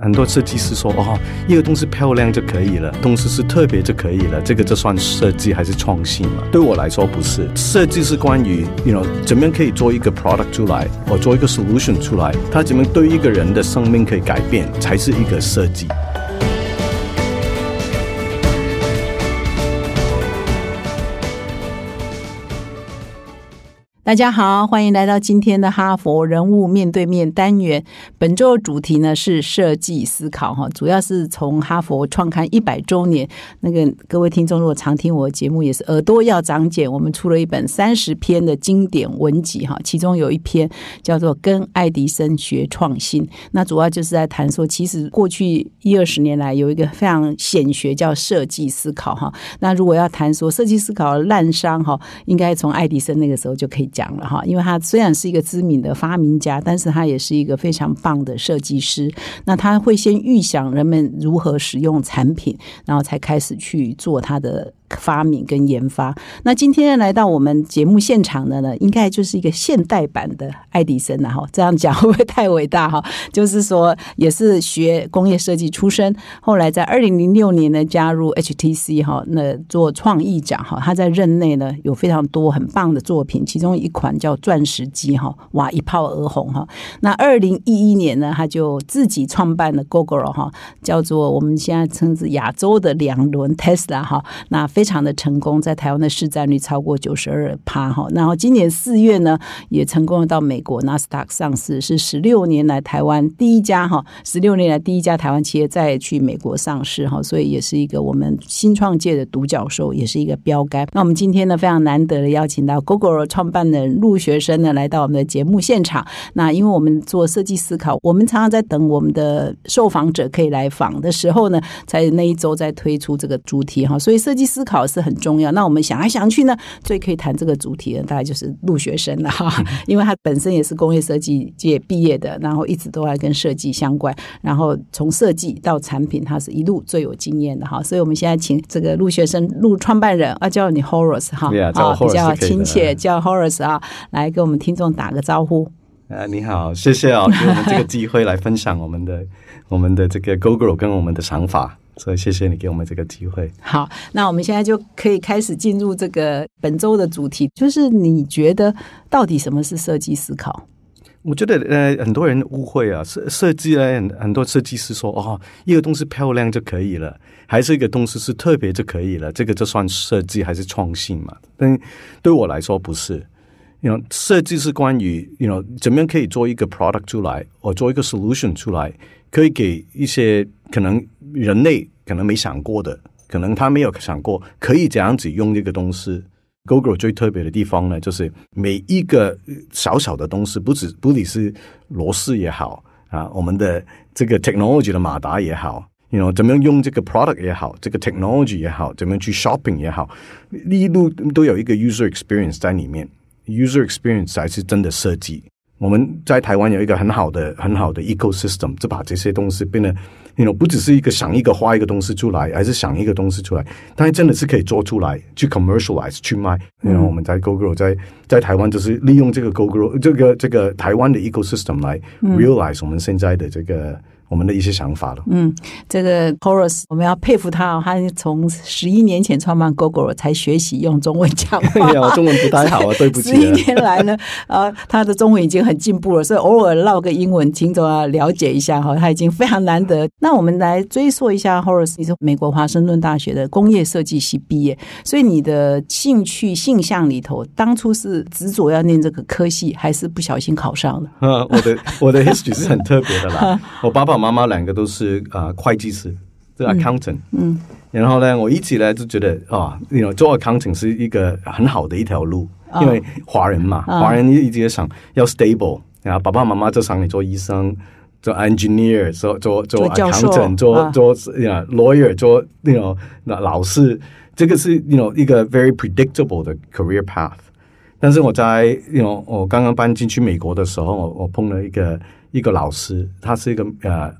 很多设计师说：“哦，一个东西漂亮就可以了，东西是特别就可以了，这个就算设计还是创新嘛？”对我来说不是，设计是关于，you know，怎么样可以做一个 product 出来，或做一个 solution 出来，它怎么对一个人的生命可以改变，才是一个设计。大家好，欢迎来到今天的哈佛人物面对面单元。本周的主题呢是设计思考哈，主要是从哈佛创刊一百周年。那个各位听众如果常听我的节目，也是耳朵要长茧。我们出了一本三十篇的经典文集哈，其中有一篇叫做《跟爱迪生学创新》。那主要就是在谈说，其实过去一二十年来有一个非常显学叫设计思考哈。那如果要谈说设计思考滥觞哈，应该从爱迪生那个时候就可以。讲了哈，因为他虽然是一个知名的发明家，但是他也是一个非常棒的设计师。那他会先预想人们如何使用产品，然后才开始去做他的。发明跟研发，那今天来到我们节目现场的呢，应该就是一个现代版的爱迪生了哈。这样讲会不会太伟大哈？就是说，也是学工业设计出身，后来在二零零六年呢加入 HTC 哈，那做创意奖哈。他在任内呢有非常多很棒的作品，其中一款叫钻石机哈，哇一炮而红哈。那二零一一年呢，他就自己创办了 Google 哈，叫做我们现在称之亚洲的两轮 Tesla 哈。那非常的成功，在台湾的市占率超过九十二趴哈。然后今年四月呢，也成功的到美国纳斯达克上市，是十六年来台湾第一家哈，十六年来第一家台湾企业再去美国上市哈，所以也是一个我们新创界的独角兽，也是一个标杆。那我们今天呢，非常难得的邀请到 Google 创办人陆学生呢，来到我们的节目现场。那因为我们做设计思考，我们常常在等我们的受访者可以来访的时候呢，才那一周再推出这个主题哈，所以设计思。考是很重要。那我们想来想去呢，最可以谈这个主题的，大概就是陆学生了哈，因为他本身也是工业设计界毕业的，然后一直都在跟设计相关，然后从设计到产品，他是一路最有经验的哈。所以我们现在请这个陆学生陆创办人啊，叫你 Horace 哈，啊比较亲切，叫 Horace 啊，来跟我们听众打个招呼。啊，你好，谢谢啊，给我们这个机会来分享我们的我们的这个 Google 跟我们的想法。所以谢谢你给我们这个机会。好，那我们现在就可以开始进入这个本周的主题，就是你觉得到底什么是设计思考？我觉得呃，很多人误会啊，设设计呢，很多设计师说哦，一个东西漂亮就可以了，还是一个东西是特别就可以了，这个就算设计还是创新嘛？但对我来说不是，设计是关于，you know 怎么样可以做一个 product 出来，或做一个 solution 出来，可以给一些可能。人类可能没想过的，可能他没有想过可以这样子用这个东西。Google 最特别的地方呢，就是每一个小小的东西，不止不只是螺丝也好啊，我们的这个 technology 的马达也好，you know 怎么样用这个 product 也好，这个 technology 也好，怎么样去 shopping 也好，一路都有一个 user experience 在里面。user experience 才是真的设计。我们在台湾有一个很好的很好的 ecosystem，就把这些东西变得。你 know 不只是一个想一个画一个东西出来，还是想一个东西出来，但是真的是可以做出来去 commercialize 去卖。然后我们在 Google 在在台湾就是利用这个 Google 这个这个台湾的 ecosystem 来 realize 我们现在的这个。我们的一些想法了。嗯，这个 Horace，我们要佩服他，哦他从十一年前创办 Google 才学习用中文讲话。我中文不太好啊，对不起。十一年来呢，呃，他的中文已经很进步了，所以偶尔唠个英文，听众要了解一下哈，他已经非常难得。那我们来追溯一下，Horace，你是美国华盛顿大学的工业设计系毕业，所以你的兴趣性向里头，当初是执着要念这个科系，还是不小心考上了？啊，我的我的 history 是很特别的啦，我爸爸。妈妈两个都是啊会计师，是 accountant。嗯，然后呢，我一直呢就觉得啊，你 know 做 accountant 是一个很好的一条路，因为华人嘛，华人一直想要 stable。然后爸爸妈妈就想你做医生，做 engineer，做做做 accountant，做做呀 lawyer，做那种那老师，这个是那种一个 very predictable 的 career path。但是我在那种我刚刚搬进去美国的时候，我我碰了一个。一个老师，他是一个呃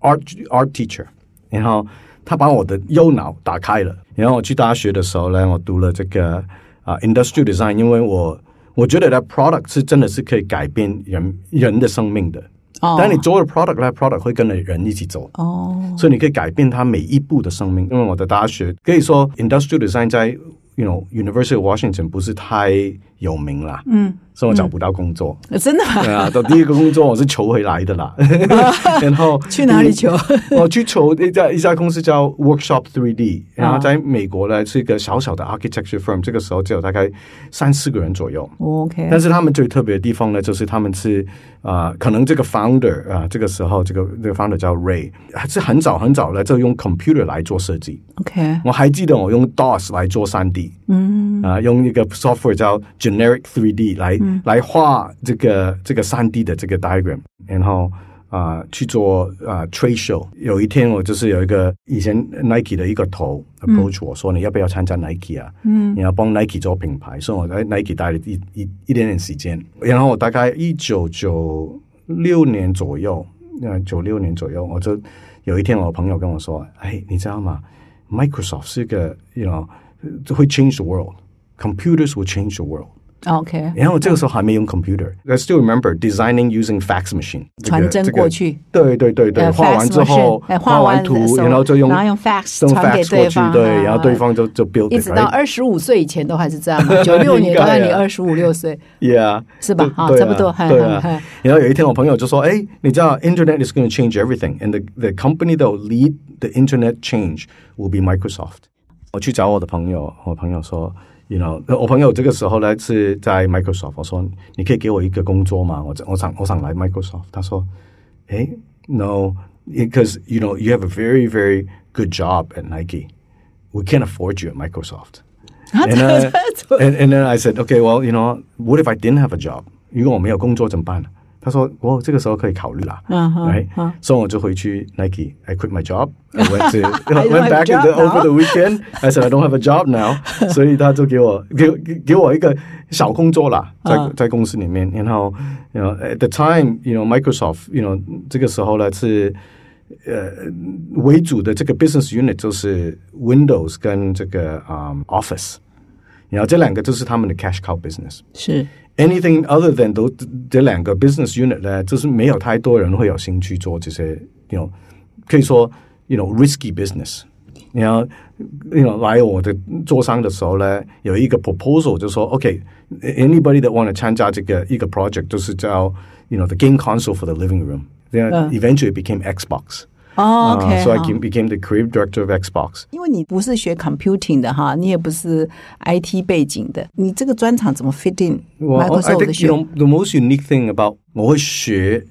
art art teacher，然后他把我的右脑打开了。然后我去大学的时候呢，我读了这个啊 industrial design，因为我我觉得的 product 是真的是可以改变人人的生命的。哦但你做了 product 那，product 会跟着人一起走。哦，所以你可以改变他每一步的生命。因为我的大学可以说 industrial design 在 you know University of Washington 不是太有名啦，嗯，所以我找不到工作。呃真的啊，到第一个工作我是求回来的啦，然后去哪里求？我 去求一家一家公司叫 Workshop Three D，然后在美国呢是一个小小的 architecture firm，这个时候只有大概三四个人左右。OK，但是他们最特别的地方呢，就是他们是啊、呃可能这个 founder 啊、这个时候这个这个 founder 叫 Ray，还是很早很早呢就用 computer 来做设计。OK，我还记得我用 DOS 来做三 D，嗯啊、用一个 software 叫 Generic 3D 来、来画这个这个 3D 的这个 diagram，然后啊、去做啊、trade show。有一天我就是有一个以前 Nike 的一个头 approach 我说你要不要参加 Nike 啊？嗯，你要帮 Nike 做品牌，所以我在 Nike 待了一一一点点时间，然后我大概一九九六年左右，呃九六年左右，我就有一天我朋友跟我说，哎，你知道吗？Microsoft 是个，you know，会 change the world，computers will change the world。 OK，然后这个时候还没用 computer，I still remember designing using fax machine 这个。传真这个过去。对对对对，呃画完 fax 之后 machine，哎画完完图的时，候然后就用然后用 fax 用传给 fax 过去，对方对，啊然后对方就就 build 一 it，直到 right？二十五岁以前都还是这样嘛，九六年应该啊到你二十五六岁， Yeah，是吧对对啊好差不多嗨对啊嗨嗨。然后有一天我朋友就说：“哎，你知道 Internet is going to change everything, and the the company that will lead the Internet change will be Microsoft。”我去找我的朋友，我朋友说 ：“You know，我朋友这个时候呢是在 Microsoft。我说你可以给我一个工作吗？我我想我想来 Microsoft。他说：“哎，No, because you know you have a very very good job at Nike. We can't afford you at Microsoft.” And, uh, and and then I said, okay, well, you know, what if I didn't have a job? 如果我没有工作怎么办？ 他说，我这个时候可以考虑啦。所以我就回去 Nike. I quit my job. I went to I went back in the, over the weekend. I said I don't have a job now. 所以他就给我给给给我一个小工作啦，在嗯在公司里面。然后，you know, at the time, you know, Microsoft, you know, 这个时候呢是。呃，为主的这个 business unit 就是 Windows 跟这个啊 Office，然后这两个就是他们的 cash cow business。是 Anything other than 都这两个 business unit 呢，就是没有太多人会有兴趣做这些，you know，可以说 you know risky business。然后，you know 来我的桌上的时候呢，有一个 proposal 就说，OK，anybody、that want to 参加这个一个 project 就是叫 you know the game console for the living room。Then 嗯 eventually it became Xbox。 哦 OK， Uh, so I 好 became, became the creative director of Xbox. 因为你不是学 computing 的哈，你也不是 IT 背景的，你这个专长怎么 fit in Well, I Microsoft 的 think 学 you know the most unique thing about 我会学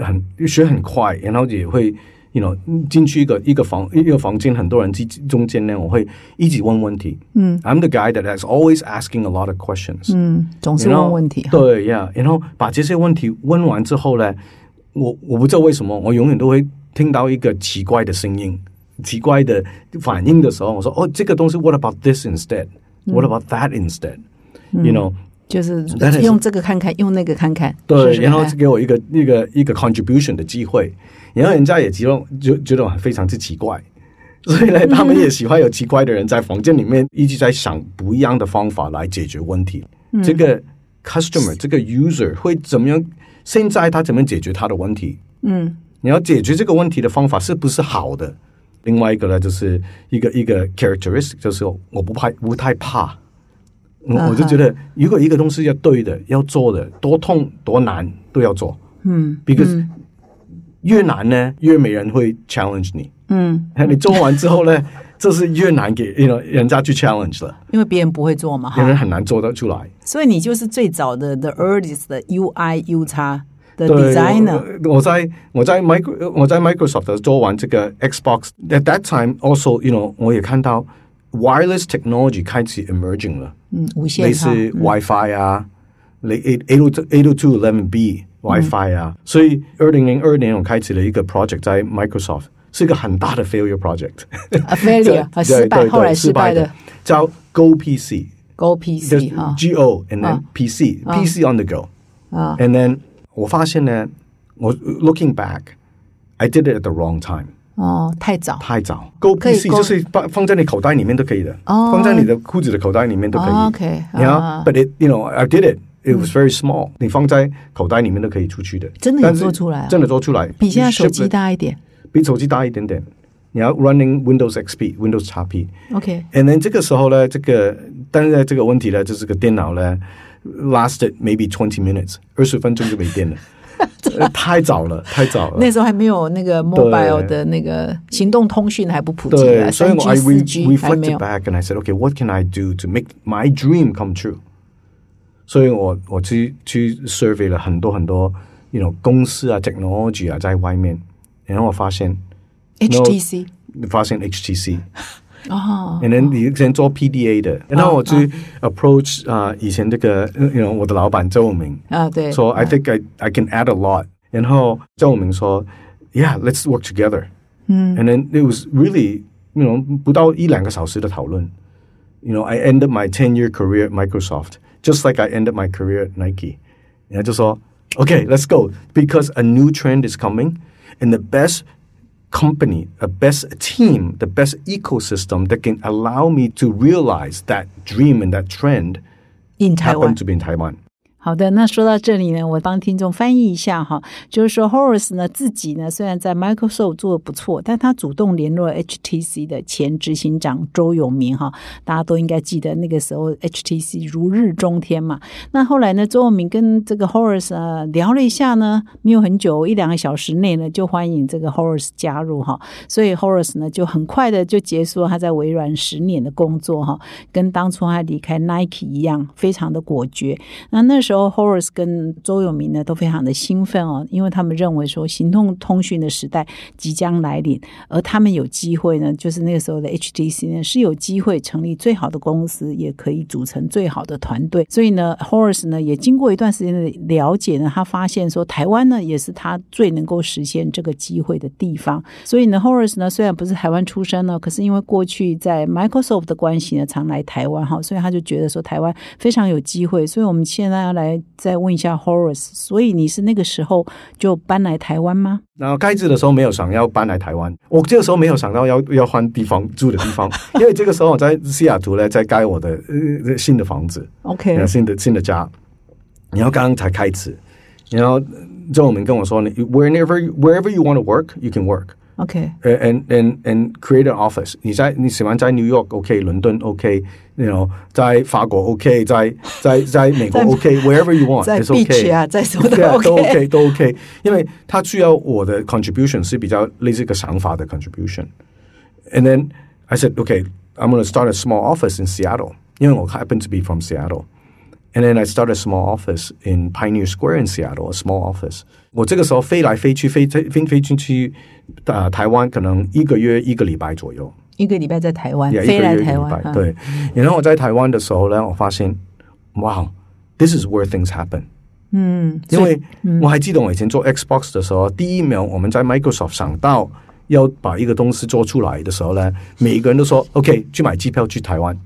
很学很快，然后也会 you know 进去一个一个房一个房间，很多人之中间呢，我会一直问问题。嗯，I'm the guy that is always asking a lot of questions. 嗯，总是 You know，问问题哈。对呀，然后把这些问题问完之后呢，我我不知道为什么，我永远都会 听到一个奇怪的声音、奇怪的反应的时候，我说：“哦，这个东西，What about this instead? What about that instead? You know？” 就是用这个看看，用那个看看。对，是是哎然后给我一个一个一个 contribution 的机会，然后人家也觉得就觉得我非常之奇怪，所以呢，他们也喜欢有奇怪的人在房间里面一直在想不一样的方法来解决问题。这个 customer 这个 user 会怎么样？现在他怎么解决他的问题？嗯，你要解决这个问题的方法是不是好的？另外一个呢，就是一个一个 characteristic，就是我不怕不太怕。我我就觉得，如果一个东西要对的、要做的，多痛多难都要做。嗯，because 越难呢，越没人会 challenge 你。嗯，你做完之后呢，这是越难给人家去 challenge 了，因为别人不会做嘛哈，别人很难做得出来。所以你就是最早的 the earliest 的 UI U 叉的对 designer。我我在我在 micro 我在 Microsoft 做完这个 Xbox at that time also you know 我也看到 wireless technology 开始 emerging 了，嗯，无线类似哈 WiFi 啊，类 eight eight eight two eleven B WiFi 啊，所以二零零二年我开始了一个 project 在 Microsoft，是一个很大的 failure project，啊 failure 啊对失败，对后来对失败的的叫 Go PC。 Go 就是 PC 哈 G O and then 啊 PC、PC on the go 啊 and then 我发现呢，我 looking back I did it at the wrong time 哦，太早太早 Go 可以 PC Go- 就是放放在你口袋里面都可以的，哦放在你的裤子的口袋里面都可以。哦，OK， You know, 啊 but it you know I did it It was very small，、你放在口袋里面都可以出去的。真的有但是做出来啊真的做出来，比现在 You 手 ship 机 it- 大一点。比手机大一点点。你要 running Windows XP、Windows XP。 OK， And then 这个时候呢，这个但是呢这个问题呢，就是个电脑呢 lasted maybe twenty minutes，二十分钟就没电了，呃太早了，太早了。那时候还没有那个 mobile 的那个行动通讯还不普及对，啊，所以三我 I G、re 四 G 还没 reflected 有。 back and I said, okay, what can I do to make my dream come true？所以我我去去 survey 了很多很多，you know 公司啊，technology 啊，在外面，然后我发现 HTC 发现 HTC， 哦，然后你以前做 PDA 的，然后我去 approach 啊、以前这个，you know 我的老板周明，啊对，说 I think I I can add a lot，然后周明说，Yeah，let's work together。嗯，and then it was really you know 不到一两个小时的讨论。You know, I ended my ten year career at Microsoft, just like I ended my career at Nike. 然后就说，Okay, let's go because a new trend is coming, and the best company, a best team, the best ecosystem that can allow me to realize that dream and that trend in Taiwan happened。to be in Taiwan. 好的，那说到这里呢，我帮听众翻译一下哈，就是说 Horace 呢自己呢虽然在 Microsoft 做的不错，但他主动联络 HTC 的前执行长周永明哈，大家都应该记得那个时候 HTC 如日中天嘛。那后来呢，周永明跟这个 Horace 啊聊了一下呢，没有很久，一两个小时内呢就欢迎这个 Horace 加入哈，所以 Horace 呢就很快的就结束了他在微软十年的工作哈，跟当初他离开 Nike 一样，非常的果决。那那时候 Horace 跟周永明呢都非常的兴奋哦，因为他们认为说行动通讯的时代即将来临，而他们有机会呢，就是那个时候的 HTC 呢是有机会成立最好的公司，也可以组成最好的团队。所以呢，Horace 呢也经过一段时间的了解呢，他发现说台湾呢也是他最能够实现这个机会的地方。所以呢，Horace 呢虽然不是台湾出生呢，可是因为过去在 Microsoft 的关系呢，常来台湾哈，所以他就觉得说台湾非常有机会。所以我们现在来再问一下 Horace，所以你是那个时候就搬来台湾吗？然后开始的时候没有想要搬来台湾，我这个时候没有想到要要换地方住的地方，因为这个时候我在西雅图呢，在盖我的呃新的房子，OK，新的新的家，然后刚刚才开始，然后周永明跟我说你 wherever wherever you want to work you can work。OK， and and and create an office。你在你喜欢在 New York OK，伦敦 OK，you know，在法国 OK，在在在美国在 OK，wherever you want，在 it's OK beach 啊，在什么对啊，都都 OK。 OK 都 OK，因为他需要我的 contribution 是比较类似一个想法的 contribution。And then I said, okay, I'm going to start a small office in Seattle. 因为我 happen to be from Seattle. And then I started a small office in Pioneer Square in Seattle, a small office. 我这个时候飞来飞去，飞飞飞飞进去，呃，台湾可能一个月一个礼拜左右。一个礼拜在台湾，Yeah，飞来一个月一个礼台湾哈，拜对。然后我在台湾的时候呢，我发现，哇，this is where things happen。嗯，因为我还记得我以前做 Xbox 的时候，第一秒我们在 Microsoft 想到要把一个东西做出来的时候呢，每一个人都说 OK 去买机票去台湾，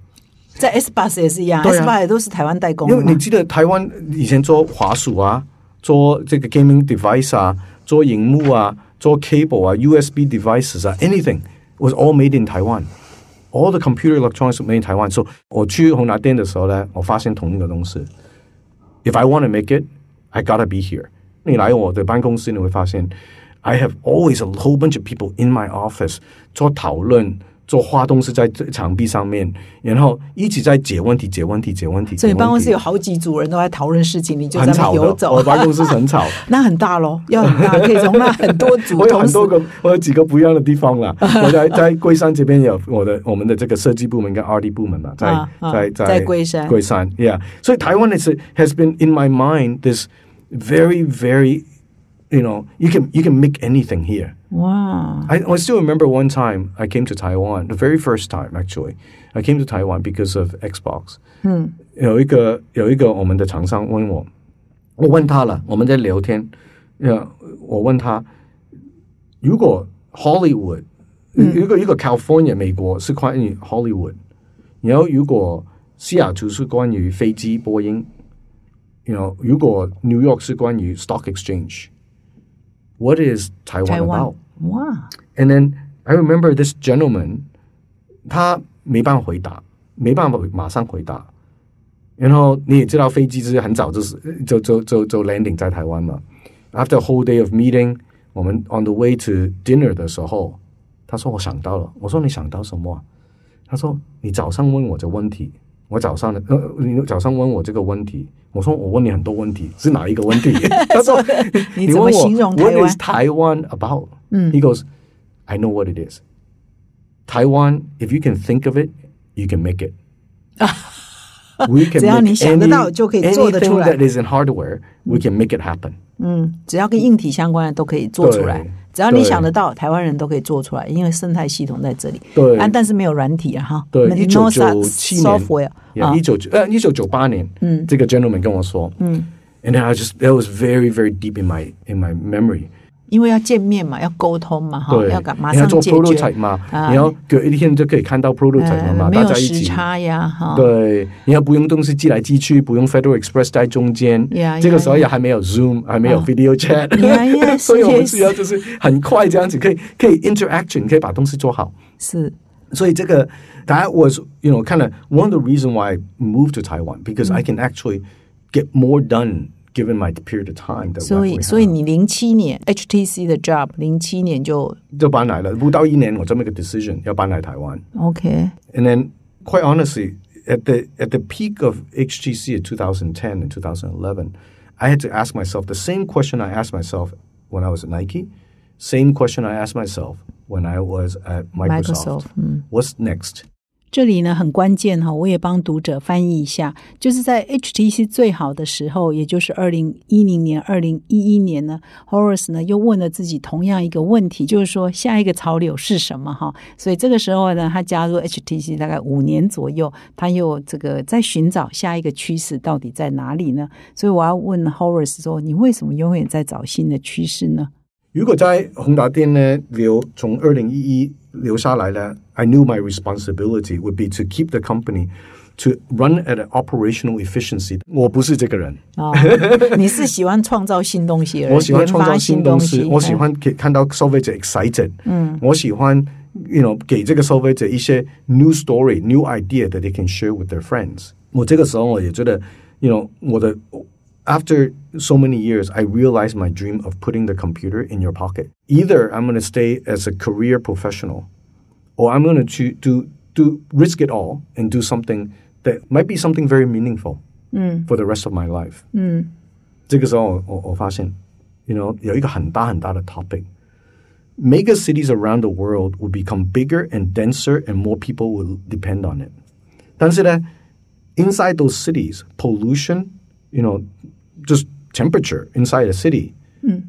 在 S bus 也是一样、啊、，S bus 也都是台湾代工因为你。记得台湾以前做滑鼠啊，做这个 gaming device 啊，做荧幕啊，做 cable 啊，USB devices 啊，anything was all made in Taiwan。All the computer electronics made in Taiwan. So 我去红拿店的时候呢，我发现同一个东西。If I want to make it, I gotta be here. 你来我的办公室，你会发现，I have always a whole bunch of people in my office 做讨论，做画东是在墙壁上面，然后一直在解问题、解问题、解问题。所以办公室有好几组人都在讨论事情，你就在那很吵我的。办公室很吵。那很大喽，要很大，可以容纳很多组 我有很多个，我有几个不一样的地方啦。我在在龟山这边有我的我们的这个设计部门跟 R D 部门嘛，在、啊啊在在龟山龟山，Yeah。所以台湾 is has been in my mind this very very you know you can you can make anything here. 哇， I, I still remember one time I came to Taiwan, the very first time actually. I came to Taiwan because of Xbox. 嗯，有一个有一个我们的厂商问我，我问他了，我们在聊天，呃，我问他，如果 Hollywood，、如果一个 California 美国是关于 Hollywood，然后如果西雅图是关于飞机波音，you know，如果 New York 是关于 Stock Exchange，what is 台 Taiwan 湾 about？ 哇，And then I remember this gentleman，他没办法回答，没办法马上回答。然后你也知道，飞机是很早就是就就就就 landing 在台湾嘛。After a whole day of meeting，我们 on the way to dinner 的时候，他说我想到了。我说你想到什么啊？他说你早上问我这问题，我早上的呃，你早上问我这个问题，我说我问你很多问题，是哪一个问题？他说你怎么问我形容台 What 湾 is Taiwan about？嗯 He goes, I know what it is. Taiwan, if you can think of it, you can make it. we can 只要 make 你想得 any- 到就可以做得出来。 anything that is in hardware, we can make it happen. 嗯，只要跟硬体相关的都可以做出来对，只要你对想得到，台湾人都可以做出来，因为生态系统在这里。对啊，但是没有软体啊，哈。对 No 一九 so- 九七年 software 啊一九九呃一九九八年，嗯这个 gentleman 跟我说，嗯， and then I just that was very very deep in my in my memory. 因为要见面嘛，要沟通嘛，哈，要赶马你要做上解决 prototype 嘛，啊你要隔一天就可以看到 prototype 了嘛，大家一起。差呀，哈。对，你要不用东西寄来寄去，不用 Federal Express 在中间。这个时候也还没有 Zoom，还没有啊 video chat。所以我们需要就是很快这样子，可以可以 interaction，可以把东西做好。是所以这个 that was you know kind of one of the reason why I moved to Taiwan because I can actually get more done given my period of time that 所 we 以 have. 所以你零七年 HTC 的 job，零七年就就搬来了，不到一年我就 make a decision 要搬来台湾。 OK， And then, quite honestly, at the at the peak of HTC in 2010 and 2011, I had to ask myself the same question I asked myself when I was at Nike, same question I asked myself when I was at Microsoft. Microsoft，嗯 What's next? 这里呢很关键哈，我也帮读者翻译一下，就是在 HTC 最好的时候，也就是二零一零年、二零一一年呢，Horace 呢又问了自己同样一个问题，就是说下一个潮流是什么哈？所以这个时候呢，他加入 HTC 大概五年左右，他又这个在寻找下一个趋势到底在哪里呢？所以我要问 Horace 说，你为什么永远在找新的趋势呢？如果在宏达电呢留从二零一一 留下来呢，I knew my responsibility would be to keep the company to run at an operational efficiency。我不是这个人。啊、你是喜欢创造新东西的人，我喜欢创造研发新东新西，西，我喜嗯欢给看到消费者 excited，嗯，我喜欢，you know，给这个消费者一些 new story、new idea that they can share with their friends。我这个时候我也觉得，you know，我的 after so many years, I realized my dream of putting the computer in your pocket. Either I'm going to stay as a career professional, or I'm going to to do do risk it all and do something that might be something very meaningful for the rest of my life. 这个时候我我我发现，you know，有一个很大很大的 topic。Mega cities around the world will become bigger and denser, and more people will depend on it. 但是呢，inside those cities, pollution, you know, just temperature inside a city, hmm.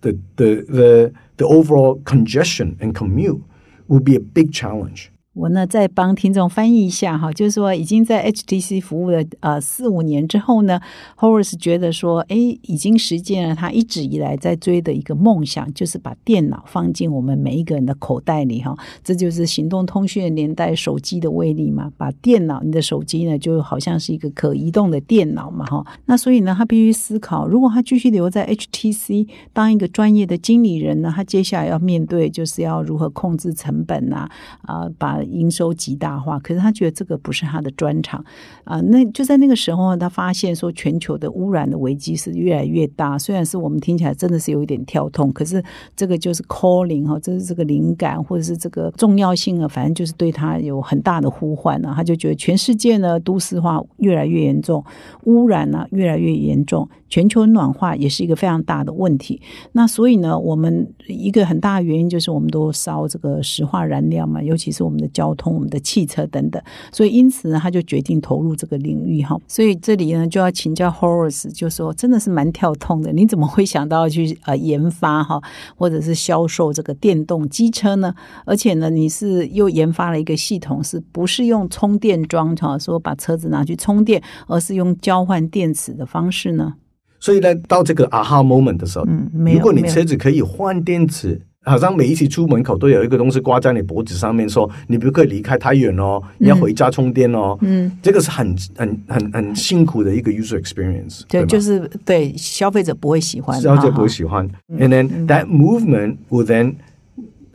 the, the the the overall congestion and commute will be a big challenge. 我呢再帮听众翻译一下哈，就是说已经在 HTC 服务了呃四五年之后呢，Horace 觉得说，哎，已经实现了他一直以来在追的一个梦想，就是把电脑放进我们每一个人的口袋里哈。这就是行动通讯的年代手机的威力嘛，把电脑你的手机呢就好像是一个可移动的电脑嘛哈。那所以呢，他必须思考，如果他继续留在 HTC 当一个专业的经理人呢，他接下来要面对就是要如何控制成本呐、啊，把营收极大化。可是他觉得这个不是他的专长啊。那就在那个时候，他发现说全球的污染的危机是越来越大。虽然是我们听起来真的是有一点跳痛，可是这个就是 calling 哈，这是这个灵感或者是这个重要性啊，反正就是对他有很大的呼唤呢、他就觉得全世界呢都市化越来越严重，污染呢越来越严重，全球暖化也是一个非常大的问题。那所以呢，我们一个很大的原因就是我们都烧这个石化燃料嘛，尤其是我们的交通、我们的汽车等等。所以因此呢，他就决定投入这个领域哈。所以这里呢，就要请教 Horace，就说真的是蛮跳痛的。你怎么会想到去呃研发哈，或者是销售这个电动机车呢？而且呢，你是又研发了一个系统，是不是用充电桩哈，说把车子拿去充电，而是用交换电池的方式呢？所以呢，到这个 aha moment 的时候，嗯没有如果你车子可以换电池，好像每一次出门口都有一个东西挂在你脖子上面说，你不可以离开太远哦，你要回家充电哦。嗯，这个是很很很很辛苦的一个 user experience，对，吧就是对消费者不会喜欢，消费者哈不会喜欢。And then that movement will then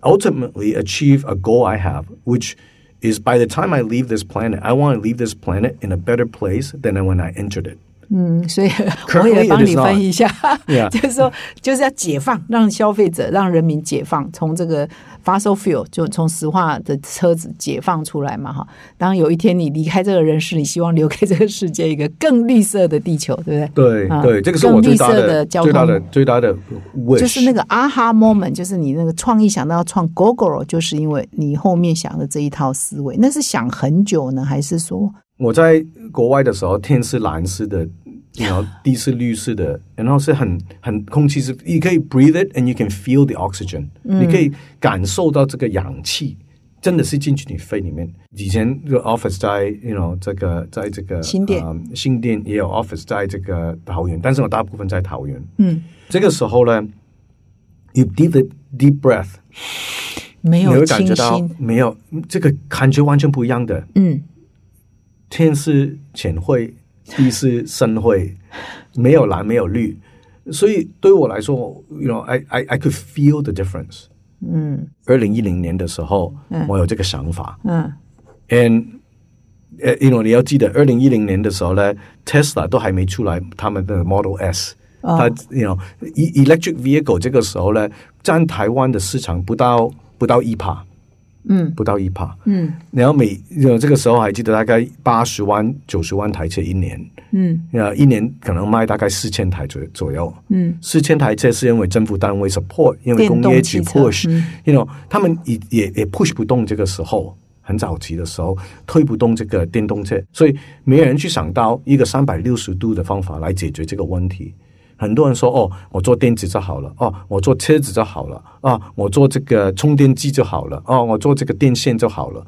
ultimately achieve a goal I have, which is by the time I leave this planet, I want to leave this planet in a better place than when I entered it. 嗯，所以我也帮你译一下.就是说就是要解放，让消费者、让人民解放，从这个 fossil fuel 就从石化的车子解放出来嘛，哈。当有一天你离开这个人世，你希望留给这个世界一个更绿色的地球，对不对？啊对对，这个是我最大的最大的通最大的 wish，就是那个 aha moment，就是你那个创意想到要创 GoGo，就是因为你后面想的这一套思维，那是想很久呢，还是说我在国外的时候，天是蓝色的，然后地是绿色的，然后是很很空气是，你可以 breathe it and you can feel the oxygen，、你可以感受到这个氧气。真的是进去你肺里面。以前这个 office 在 you know 这个在这个新店呃新店也有 office 在这个桃园，但是我大部分在桃园。嗯，这个时候呢，you deep deep breath，你没有感觉到新？没有这个感觉完全不一样的。嗯，天是浅灰，地是深灰，没有蓝，没有绿，所以对我来说，you know, I I I could feel the difference。嗯。二零一零年的时候，嗯。我有这个想法。嗯，and 呃，you know，你要记得，二零一零年的时候呢，Tesla 都还没出来，他们的 Model S，、哦。它 you know e- electric vehicle 这个时候呢，占台湾的市场不到不到一帕，嗯。不到一帕，嗯。然后每呃这个时候还记得大概八十万九十万台车一年，嗯。呃，一年可能卖大概四千台左左右。嗯。四千台车是因为政府单位 support，因为工业局 push，嗯。You know，他们也也也 push 不动这个时候。很早期的时候推不动这个电动车，所以没有人去想到一个三百六十度的方法来解决这个问题。很多人说：“哦，我做电子就好了，哦，我做车子就好了，啊，我做这个充电机就好了，哦，我做这个电线就好了。”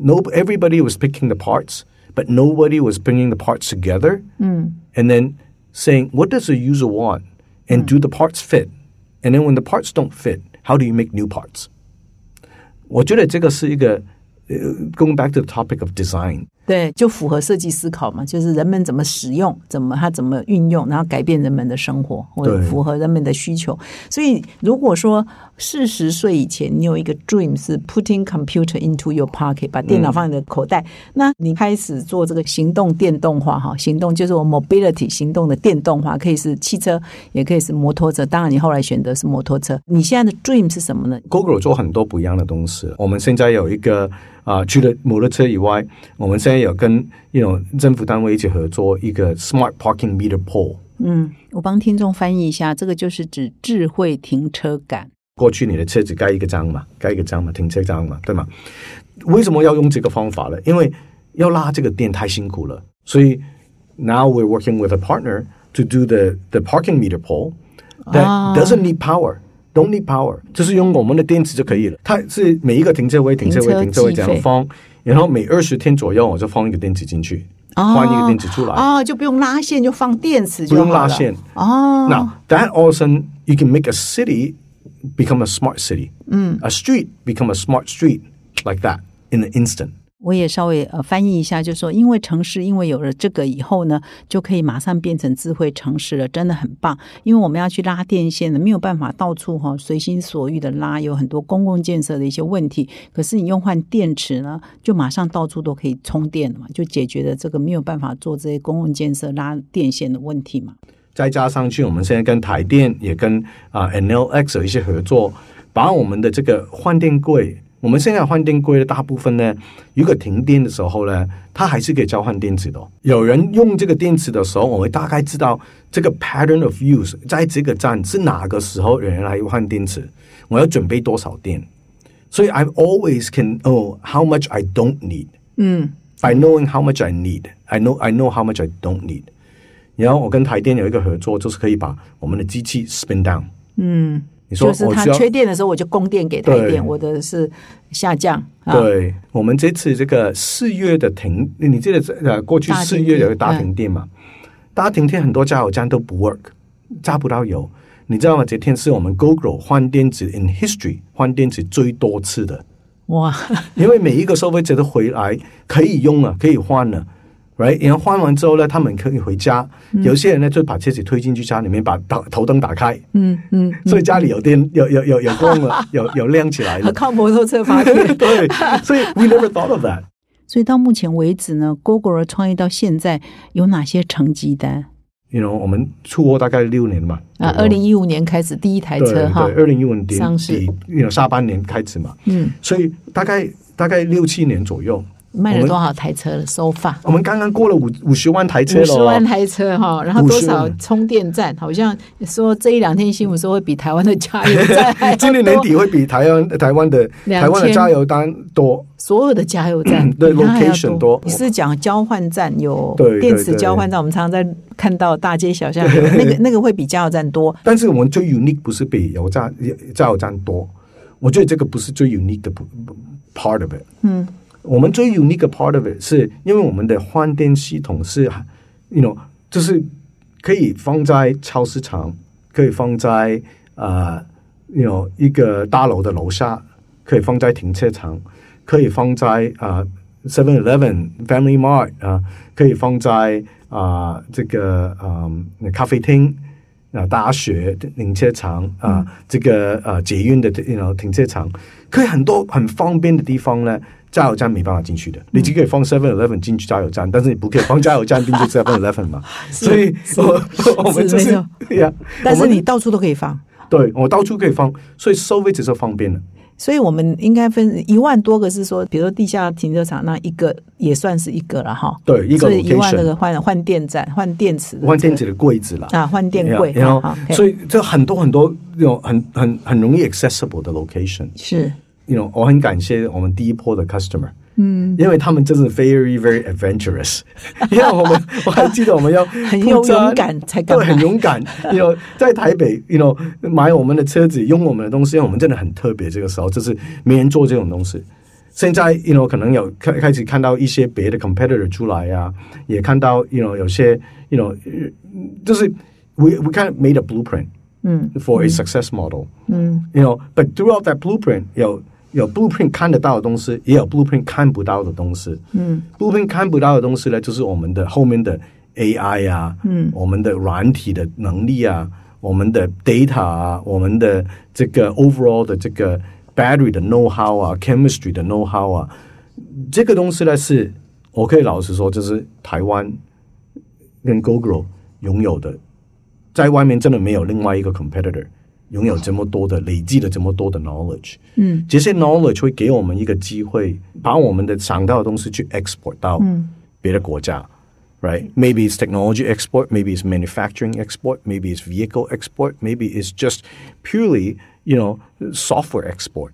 No, everybody was picking the parts, but nobody was bringing the parts together 嗯 and then saying, what does the user want? And do the parts fit? And then when the parts don't fit, how do you make new parts? 我觉得这个是一个呃 going back to the topic of design， 对，就符合设计思考嘛，就是人们怎么使用，怎么它怎么运用，然后改变人们的生活，或者符合人们的需求。所以，如果说四十岁以前你有一个 dream 是 putting computer into your pocket，把电脑放你的口袋，那你开始做这个行动电动化哈，行动就是我 mobility 行动的电动化，可以是汽车，也可以是摩托车。当然，你后来选择是摩托车。你现在的 dream 是什么呢？Google 做很多不一样的东西。我们现在有一个啊、除了摩托车以外，我们现在有跟 you know 政府单位一起合作一个 Smart Parking Meter Pole。嗯，我帮听众翻译一下，这个就是指智慧停车杆。过去你的车子盖一个章嘛，盖一个章嘛，停车章嘛，对吗？为什么要用这个方法呢？因为要拉这个电太辛苦了，所以 now we're working with a partner to do the the parking meter pole that 啊 doesn't need power. Don't need power，就是用我们的电池就可以了。它是每一个停车位、停车位、停车停车位这计费样放，然后每二十天左右我就放一个电池进去，换一个电池出来。哦，就不用拉线，就放电池就不好了。用拉线哦。 Now that all of a sudden you can make a city become a smart city. A street become a smart street like that in an instant. 我也稍微呃翻译一下，就说因为城市因为有了这个以后呢，就可以马上变成智慧城市了，真的很棒。因为我们要去拉电线的，没有办法到处哈、随心所欲的拉，有很多公共建设的一些问题。可是你用换电池呢，就马上到处都可以充电了嘛，就解决了这个没有办法做这些公共建设拉电线的问题嘛。再加上去，我们现在跟台电也跟啊、NLX 有一些合作，把我们的这个换电柜，我们现在换电柜的大部分呢，如果停电的时候呢，它还是可以交换电池的哦、有人用这个电池的时候，我们大概知道这个 pattern of use，在这个站是哪个时候有人来换电池，我要准备多少电。所以 I always can know how much I don't need. 嗯 by knowing how much I need, I know I know how much I don't need. 然后我跟台电有一个合作，就是可以把我们的机器 spin down。嗯，你说就是它我需要缺电的时候，我就供电给他一点，我的是下降。啊、对，我们这次这个四月的停，你记得呃过去四月有个大停电嘛？大停电很多加油站都不 work，加不到油。你知道吗？这天是我们 Google 换电池 in history 换电池最多次的，哇，因为每一个消费者都回来可以用了，可以换了，，right？然后换完之后呢，他们可以回家。有些人呢，就把车子推进去家里面，把灯头灯打开，嗯嗯，所以家里有电，有有有有光了，有有亮起来了。靠摩托车发电。对，所以 we never thought of that。所以到目前为止呢，Google 创业到现在有哪些成绩单？you know，我们出货大概六年嘛，啊，二零一五年开始第一台对车哈对，，二零一五年底上市底，you know 下半年开始嘛，嗯，所以大概大概六七年左右，卖了多少台车了？收发我们刚刚过了五五十万台车了五十万台车哈，然后多少充电站？好像说这一两天新闻说会比台湾的加油站今年年多底会比台湾台湾的台湾的加油单多，所有的加油站 对 location 多。你是讲交换站有电池交换站，我们常常在看到大街小巷，那个那个会比加油站多。但是我们最 unique 不是比油站加油站多，我觉得这个不是最 unique 的 part of it。嗯，我们最 unique 的 part of it 是因为我们的换电系统是，you know，就是可以放在超市场，可以放在呃，you know 一个大楼的楼下，可以放在停车场，可以放在啊 Seven Eleven、Family Mart 啊、可以放在啊、这个嗯、咖啡厅。啊，大学停车场啊、这个呃捷运的 you know 停车场，可以很多很方便的地方呢，加油站没办法进去的。你只可以放 Seven Eleven 进去加油站，但是你不可以放加油站进去 Seven Eleven 嘛。所以我我们就是是没呀，但是你到处都可以放，对我到处可以放，所以收费只是方便了。所以我们应该分一万多个是说，比如说地下停车场那一个也算是一个了哈。对，一个一万那个换换电站、换电池换电池的柜子啦。啊，换电柜，然后所以这很多很多有很很很容易 accessible 的 location。是 you know，我很感谢我们第一波的 customer，嗯，因为他们真是 very very adventurous，因为我们我还记得我们要很有铺张勇敢才敢对，买很勇敢，you know，在台北，you know，买我们的车子，用我们的东西，因为我们真的很特别，这个时候就是没人做这种东西。现在，you know，可能有开开始看到一些别的 competitor 出来呀、也看到，you know，有些，you know，呃就是 we we kind of made a blueprint，嗯，for a success model，嗯 you know, but throughout that blueprint 有 有 blueprint 看得到的东西，也有 blueprint 看不到的东西。嗯，blueprint 看不到的东西呢，就是我们的后面的 AI 啊，嗯。我们的软体的能力啊，我们的 data 啊，我们的这个 overall 的这个 battery 的 know how 啊，chemistry 的 know how 啊，这个东西呢是我可以老实说，就是台湾跟 Google 拥有的，在外面真的没有另外一个 competitor 拥有这么多的累积了这么多的 knowledge。嗯这些 knowledge 会给我们一个机会，把我们的想到的东西去 export 到嗯别的国家。Right? Maybe it's technology export, maybe it's manufacturing export, maybe it's vehicle export, maybe it's just purely, you know, software export.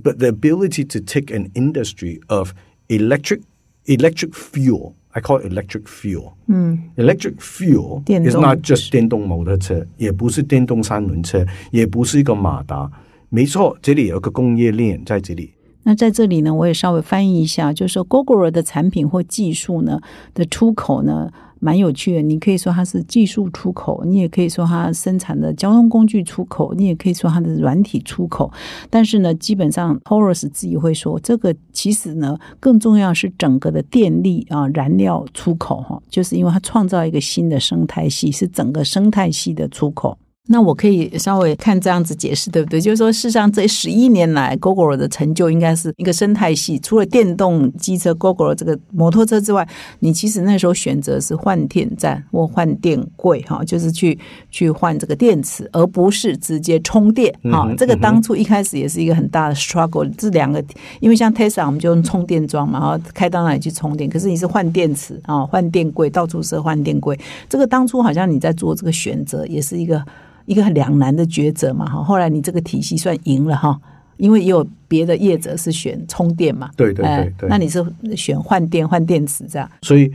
But the ability to take an industry of electric electric fuel, I call it electric fuel. 嗯 Electric fuel 电 is not just 电动摩托车，也不是电动三轮车，也不是一个马达。没错，这里有个工业链在这里。那在这里呢，我也稍微翻译一下，就是说 Google 的产品或技术呢的出口呢，蛮有趣的。你可以说它是技术出口，你也可以说它生产的交通工具出口，你也可以说它的软体出口。但是呢，基本上 Horace 自己会说，这个其实呢，更重要是整个的电力啊燃料出口哈，就是因为它创造一个新的生态系，是整个生态系的出口。那我可以稍微看这样子解释，对不对？就是说，事实上这十一年来，GoGo 的成就应该是一个生态系。除了电动机车 GoGo 这个摩托车之外，你其实那时候选择是换电站或换电柜，哈，就是去去换这个电池，而不是直接充电。哈、嗯这个当初一开始也是一个很大的 struggle。这两个，因为像 Tesla 我们就用充电桩嘛，然后开到哪里去充电。可是你是换电池啊，换电柜，到处设换电柜。这个当初好像你在做这个选择，也是一个。一个很两难的抉择嘛，哈。后来你这个体系算赢了哈，因为也有别的业者是选充电嘛，对对对那你是选换电换电池这样，所以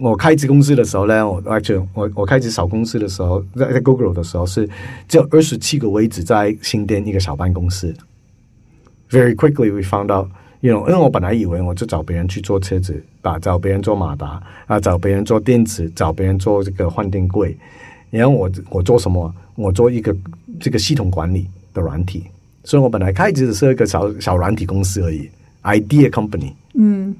我开支公司的时候呢，我 actually 我我开始小公司的时候，在在 Google 的时候是只有二十七个位置在新店一个小办公室。Very quickly we found out, you know，因为我本来以为我就找别人去做车子，把找别人做马达啊，找别人做电池，找别人做这个换电柜。然后我我做什么？我做一个这个系统管理的软体，所以我本来开始只是一个小小软体公司而已，idea company。嗯。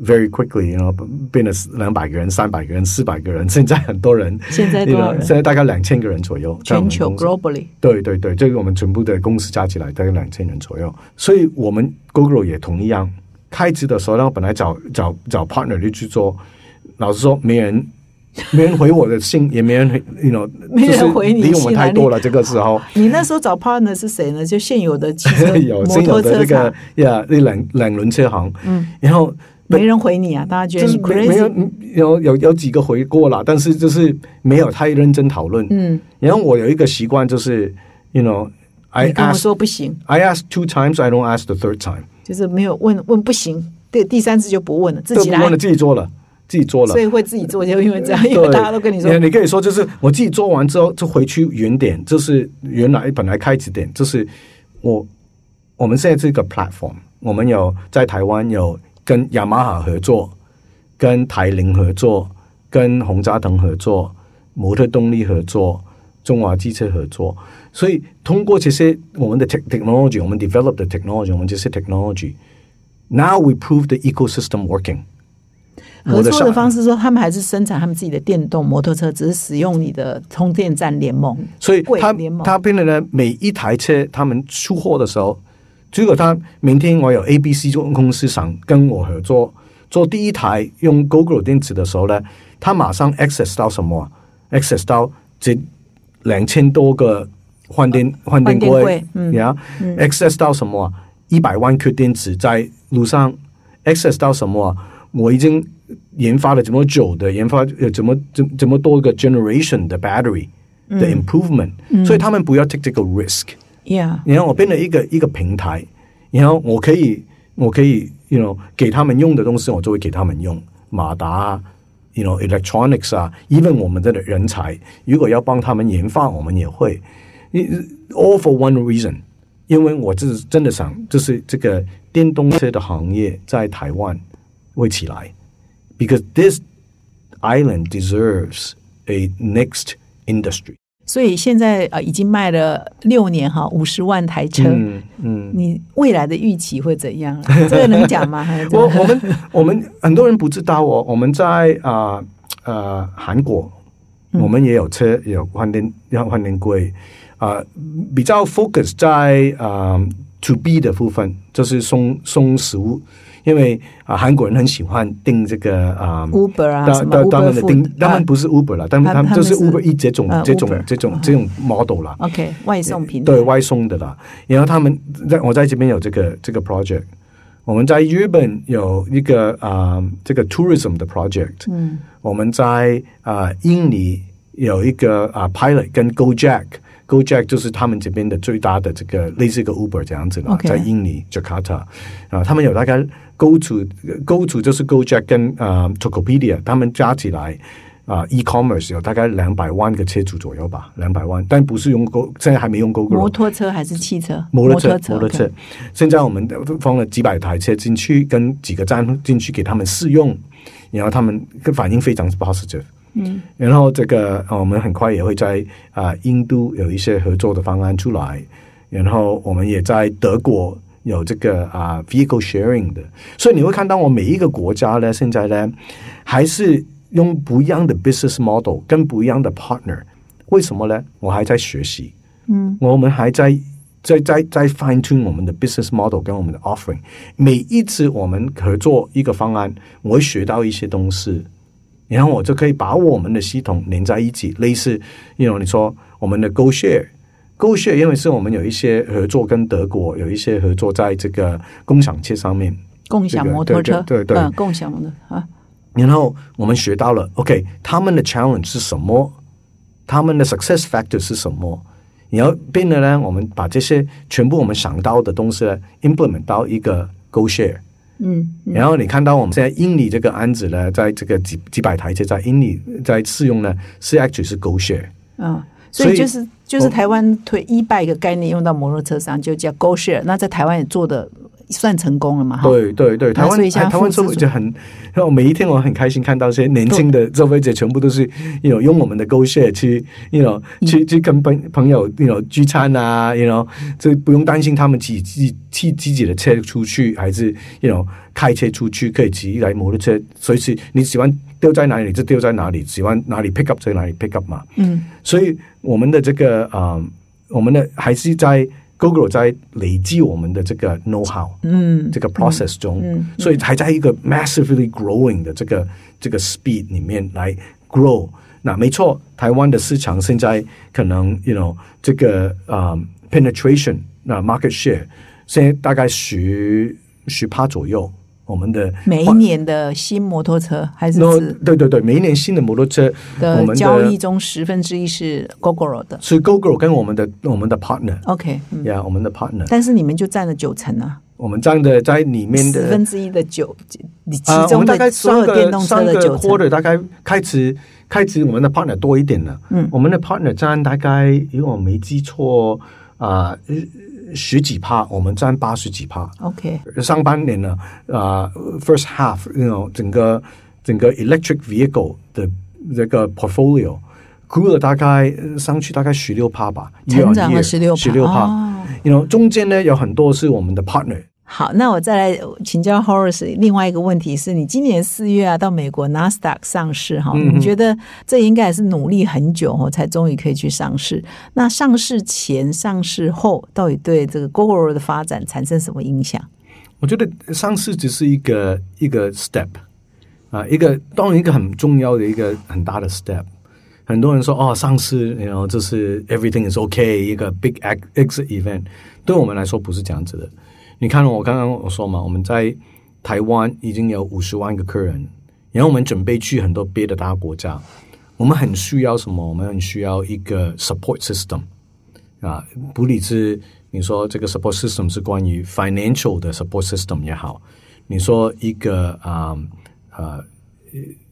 Very quickly，然后变了两百个人、三百个人、四百个人，现在很多人，现在多少人？现在大概两千个人左右，全球 globally，对对对，这个我们全部的公司加起来大概两千人左右，所以我们 Google 也同一样，开始的时候然后，本来找找找 partner 就去做，老实说没人 没人回我的信，也没人回，you know，没人回你就是离我们太多了。这个时候你那时候找 partner 是谁呢？就现有的汽车 有摩现有的这个，呀，那两两轮车行，嗯，然后没人回你啊，大家觉得没没有 crazy，有有有几个回过了，但是就是没有太认真讨论。嗯，然后我有一个习惯就是，you know，I 跟我 ask 说不行，I ask two times, I don't ask the third time。就是没有问问不行，对，第三次就不问了，自己来问了，，自己做了，自己做了所。以会自己做，就因为这样，因为大家都跟你说，你可以说就是我自己做完之后，就回去原点，就是原来本来开始点，就是我我们现在这个 platform，我们有在台湾有跟雅马哈合作，跟台铃合作，跟洪家腾合作，摩托动力合作，中华机车合作。所以通过这些我们的 tech technology，我们 develop 的 technology，我们这些 technology，now we prove the ecosystem working。合作的。方式说，他们还是生产他们自己的电动摩托车，只是使用你的充电站联盟，所以他他变得呢，每一台车他们出货的时候，如果他明天我有 A、B、C 公司想跟我合作做第一台用 Google 电池的时候呢，他马上 access 到什么啊？access 到这两千多个换电换电柜呀、access 到什么啊？一百万颗电池在路上，access 到什么啊？我已经研发了这么久的研发，呃，这么这这么多个 generation 的 battery 的 improvement，、所以他们不要 take 这个 risk。，Yeah，然后我变了一个一个平台，然后我可以我可以，you know，给他们用的东西，我就会给他们用。马达啊，you know electronics 啊，even 我们的人才，如果要帮他们研发，我们也会。All for one reason，因为我是真的想，就是这个电动车的行业在台湾会起来，because this island deserves a next industry。所以现在呃已经卖了六年哈，五十万台车，嗯嗯。你未来的预期会怎样？这个能讲吗？我我们我们很多人不知道哦，我们在啊呃韩国，我们也有车有换电要换电柜啊、比较 focus 在啊、to B 的部分，就是送送食物，因为啊、韩国人很喜欢订这个啊。Uber 啊，当当他 Uber 们的订，他啊们不是 Uber 了，他们他他们就是 Uber 一这种呃这种这种这种 model 啦。OK 外送平台对外送的啦。然后他们在我在这边有这个这个 project，我们在日本有一个啊、这个 tourism 的 project，嗯，我们在啊、印尼有一个啊、pilot 跟 GoJack。GoJack 就是他们这边的最大的这个类似一个 Uber 这样子啦 OK 在印尼 Jakarta 啊，他们有大概 Go to Go to 就是 GoJack 跟啊、Tokopedia 他们加起来啊、e-commerce 有大概两百万个车主左右吧，两百万，但不是用 Go，现在还没用 Go 摩托车还是汽车？摩托车，摩托车。现在我们放了几百台车进去，跟几个站进去给他们试用，然后他们的反应非常 positive。嗯，然后这个呃我们很快也会在啊、印度有一些合作的方案出来，然后我们也在德国有这个啊、vehicle sharing 的，所以你会看到我每一个国家呢，现在呢还是用不一样的 business model 跟不一样的 partner，为什么呢？我还在学习，嗯，我们还在。在在在 fine tune 我们的 business model 跟我们的 offering，每一次我们合作一个方案，我会学到一些东西，然后我就可以把我们的系统连在一起，类似，you know，你说我们的 Go Share，Go Share，因为是我们有一些合作跟德国有一些合作在这个共享车上面，共享摩托车，对对对对嗯，共享的啊，然后我们学到了，OK，他们的 challenge 是什么？他们的 success factor 是什么？然后变得呢，我们把这些全部我们想到的东西呢，implement 到一个 Go Share。嗯，然后你看到我们现在印尼这个案子呢，在这个几几百台车在印尼在试用呢，是 actually 是 Go Share。啊，所以就是就是台湾推 e bike 概念用到摩托车上，就叫 Go Share。那在台湾也做的算成功了嘛？哈，对对对，台湾台湾复制消费者很，然后每一天我很开心看到这些年轻的消费者全部都是有用我们的 Go Share 去，you know 去去跟朋朋友 you know 聚餐啊，you know 这不用担心他们骑骑骑自己的车出去，还是 you know 开车出去，可以骑一台摩托车，随时你喜欢丢在哪里就丢在哪里，喜欢哪里 pick up 在哪里 pick up 嘛。嗯，所以我们的这个啊、呃我们的还是在 Google 在累积我们的这个 know how，嗯这个 process 中，嗯所以还在一个 massively growing 的这个这个 speed 里面来 grow。那没错，台湾的市场现在可能 you know 这个啊、呃 penetration 那 market share 现在大概十十趴左右。我们的每一年的新摩托车还是 no 对对对，每一年新的摩托车，的交易中十分之一是 GoGo 的。是 GoGo 跟我们的我们的 partner，OK，嗯，呀、我们的 partner，但是你们就占了九成啊，我们占的在里面的十分之一的九，其中们大概的所有上电动车的九成。quarter 大概开始开始我们的 partner 多一点了。嗯我们的 partner 占大概，如果我没记错啊、呃十几趴，我们占八十几趴。OK，上半年呢，啊、f i r s t half，you know，整个整个 electric vehicle 的这个 portfolio grew 了大概呃上去大概十六趴吧，成长了十六十六趴。你 you know，中间呢有很多是我们的 partner。好，那我再来请教 Horace 另外一个问题是你今年四月啊到美国 NASDAQ 上市哈，嗯你觉得这应该也是努力很久哦，才终于可以去上市。那上市前、上市后，到底对这个 Google 的发展产生什么影响？我觉得上市只是一个一个 step 啊，一个当然一个很重要的一个很大的 step。很多人说哦，上市，然后这是 everything is okay，一个 big ex- exit event。对我们来说不是这样子的。你看我刚刚我说嘛，我们在台湾已经有五十万个客人，然后我们准备去很多别的大国家，我们很需要什么？我们很需要一个 support system。啊，不理是你说这个 support system 是关于 financial 的 support system 也好，你说一个啊呃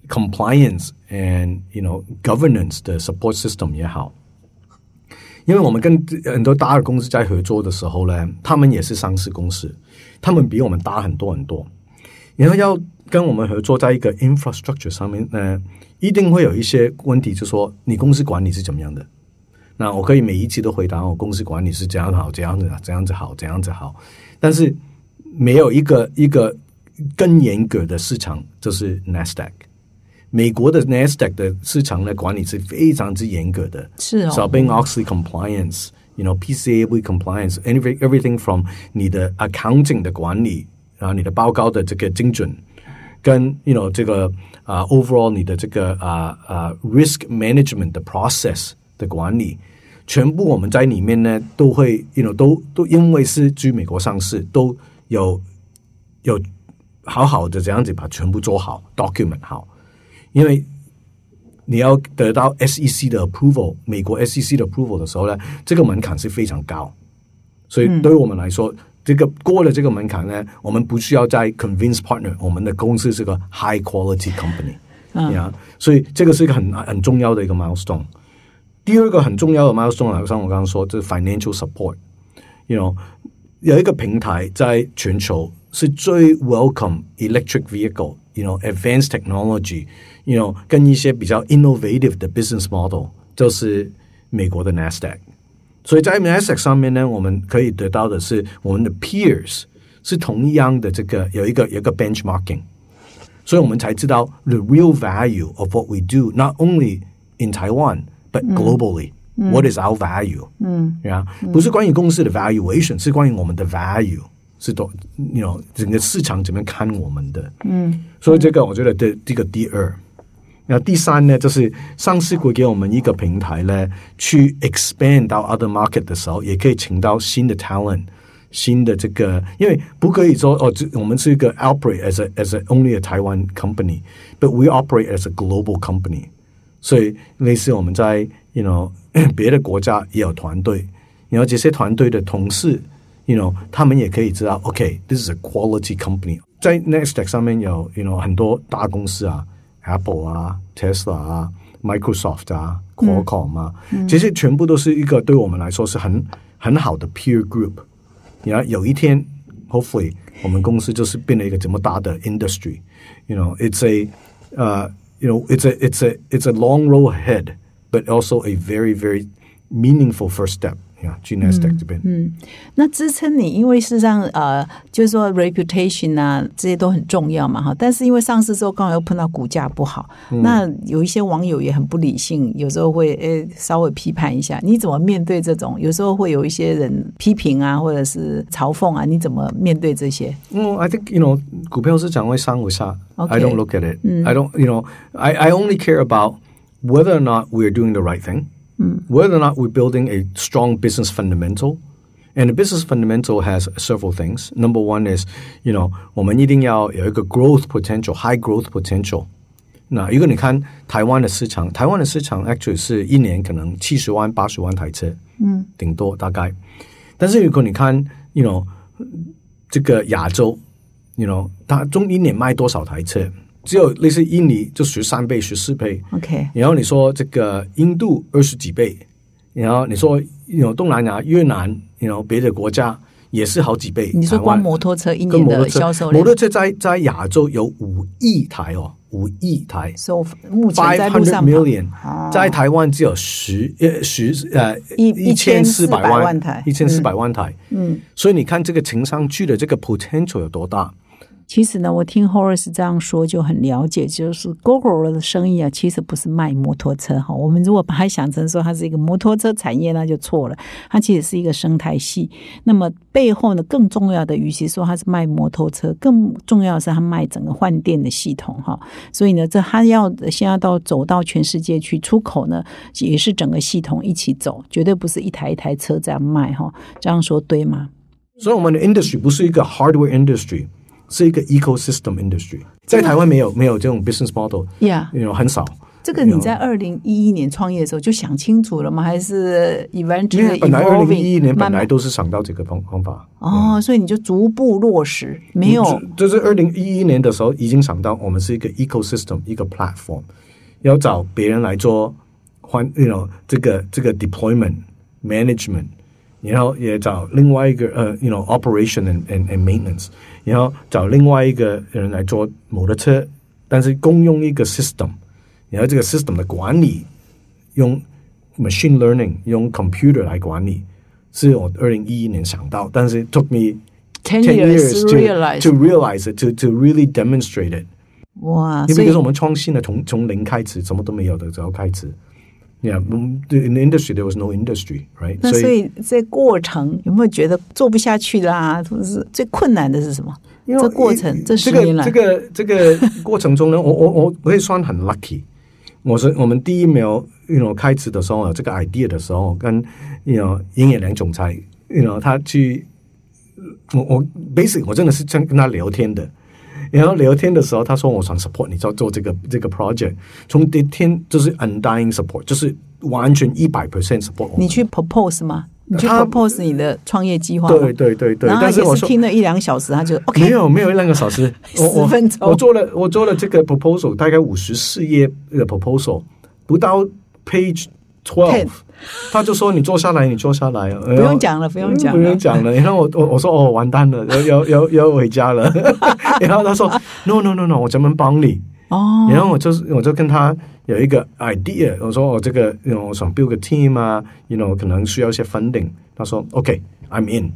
compliance and you know governance 的 support system 也好，因为我们跟很多大的公司在合作的时候呢，他们也是上市公司，他们比我们大很多很多，然后要跟我们合作在一个 infrastructure 上面呢，一定会有一些问题，就说你公司管理是怎么样的。那我可以每一期都回答我公司管理是怎样好，怎样子怎样子好，怎样子好，但是没有一个一个更严格的市场，就是 NASDAQ。美国的 NASDAQ 的市场的管理是非常之严格的，是哦 Sarbanes Oxley compliance。You know, PCAB compliance, everything everything from 你的 accounting 的管理然后，你的报告的这个精准，跟 you know 这个啊、overall 你的这个啊啊、risk management 的 process 的管理，全部我们在里面呢都会 you know 都都因为是居美国上市，都有有好好的这样子把全部做好 document 好，因为你要得到 SEC 的 approval，美国 SEC 的 approval 的时候呢，这个门槛是非常高，所以对于我们来说，这个过了这个门槛呢，我们不需要再 convince partner，我们的公司是个 high quality company，嗯呀、所以这个是一个很很重要的一个 milestone。第二个很重要的 milestone，好像我刚刚说，就是 financial support，you know，有一个平台在全球是最 welcome electric vehicle，you know，advanced technology，you know，跟一些比较 innovative 的 business model，就是美国的 NASDAQ。所以在 NASDAQ 上面呢，我们可以得到的是我们的 peers 是同样的这个有一个有一个 benchmarking，所以我们才知道 the real value of what we do not only in Taiwan but globally、What is our value？嗯，啊，不是关于公司的 valuation，是关于我们的 value，是多，you know，整个市场怎么看我们的。嗯，所以这个我觉得这这个第二。 那第三呢，就是上市会给我们一个平台呢，去 expand 到 other market 的时候，也可以请到新的 talent，新的这个，因为不可以说哦，这我们是一个 operate as a as a only a Taiwan company，but we operate as a global company。所以类似我们在 you know 别的国家也有团队，然后这些团队的同事，you know 他们也可以知道，OK，this、is a quality company。在 Nasdaq 上面有 you know 很多大公司啊 ，Apple 啊，Tesla 啊，Microsoft 啊，Qualcomm 啊，这些全部都是一个对我们来说是很很好的 peer group。然后有一天，hopefully 我们公司就是变了一个这么大的 industry。You know, it's a, uh, you know, it's a, it's a, it's a long road ahead, but also a very, very meaningful first step. Yeah, G Nasdaq 这边。那支撑你，因为事实上，呃，就是说 reputation 啊，这些都很重要嘛，哈。但是因为上市之后刚好又碰到股价不好，那有一些网友也很不理性，有时候会诶稍微批判一下。你怎么面对这种？有时候会有一些人批评啊，或者是嘲讽啊，你怎么面对这些？嗯，I think you know，股票市场会上会下。Okay. I don't look at it. I don't, you know, I, I only care about whether or not we're doing the right thing, whether or not we're building a strong business fundamental. And the business fundamental has several things. Number one is, you know, 我们一定要有一个 growth potential, high growth potential. 那如果你看台湾的市场，台湾的市场 actually 是一年可能七十万、八十万台车，嗯，顶多大概。但是如果你看，you know，这个亚洲，you know，它中一年卖多少台车？ 只有类似印尼就十三倍、十四倍。OK，然后你说这个印度二十几倍，然后你说有东南亚、越南，you know 别的国家也是好几倍。你说光摩托车一年的销售量摩托车在在亚洲有五亿台哦，五亿台。，so 目前在路 hundred 上 million，在台湾只有十呃十呃一一千四百万万台一千四百万台。嗯，所以你看这个乘上去的这个 potential 有多大？其实呢，我听 Horace 这样说就很了解，就是 GoGo 的生意啊，其实不是卖摩托车哈。我们如果把它想成说它是一个摩托车产业，那就错了。它其实是一个生态系。那么背后呢，更重要的，与其说它是卖摩托车，更重要的是它卖整个换电的系统哈。所以呢，这它要现在到走到全世界去出口呢，也是整个系统一起走，绝对不是一台一台车这样卖哈。这样说对吗？所以我们的 industry 不是一个 hardware industry，是一个 ecosystem industry。在台湾没有没有这种 business model，Yeah 有很少。这个你在二零一一年创业的时候就想清楚了吗？还是因 eventually 为本来二零一一 evolving 年本来都是想到这个方方法，哦，所以你就逐步落实，没有就就是二零一一年的时候已经想到我们是一个 ecosystem 一个 platform，要找别人来做换，you know 这个这个 deployment management，然后也找另外一个呃，you know operation and and and maintenance，然后找另外一个人来做摩托车，但是共用一个 system，然后这个 system 的管理用 machine learning 用 computer 来管理，是我二零一一年想到，但是 took me ten years to realize to realize it to to really demonstrate it。哇，因为就是我们创新的，从从零开始，什么都没有的时候开始。Yeah, in the industry there was no industry, right? 那所以这过程有没有觉得做不下去啦？或者是最困难的是什么？因为这过程这十年来个这个这个过程中呢，我我我我也算很 lucky。我是我们第一秒，you know 开始的时候，有这个 idea 的时候，跟 you know 营业良总裁，you know 他去，我我 basic 我真的是这样跟他聊天的。然后聊天的时候，他说我想 support 你要做这个这个 project，从第一天就是 undying support，就是完全一百 percent support。你去 propose 吗？你去 propose 你的创业计划？对对对对，但是我说听了一两小时，他就 OK，没有没有一两个小时，我我10分钟我做了我做了这个 proposal，大概五十四页的 proposal，不到 page twelve，Ten 他就说你坐下来，你坐下来，不 不用讲了，不用讲不了，用讲了。然后我我我说哦，完蛋了，要要要要回家了。然后他说 no no no no，我怎么帮你？哦，然后我就是我就跟他有一个 idea，我说我这个，you know, 我想 build 个 team 啊，you know 可能需要一些 funding。他说 OK，I'm、in，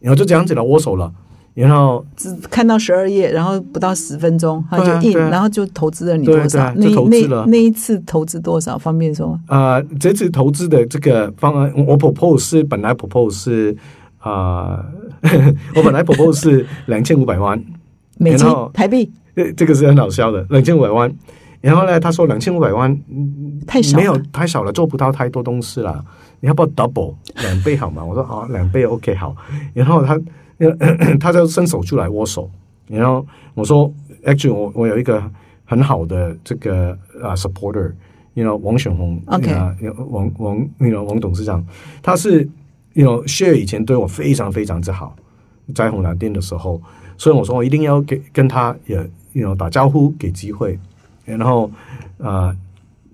然后就这样子了，握手了。然后只看到十二页，然后不到十分钟他就印啊 in，、对啊然后就投资了你对多少？对就投资了那那那一次投资多少？方便说吗？啊，这次投资的这个方案，我 propose 是本来 propose 是啊、我本来 propose 是两千五百万，美金台币这这个是很好笑的，两千五百万。然后呢，他说两千五百万嗯太少了没有太少了，做不到太多东西了。你要不要 double 两倍好吗？我说好，两倍 OK 好。然后他 他就伸手出来握手，然后我说 actually 我我有一个很好的这个啊、supporter，you know 王选红 OK 啊王王 you know 王董事长，他是 you know share 以前对我非常非常之好，在红蓝店的时候，所以我说我一定要给跟他也 you know 打招呼，给机会。然后啊，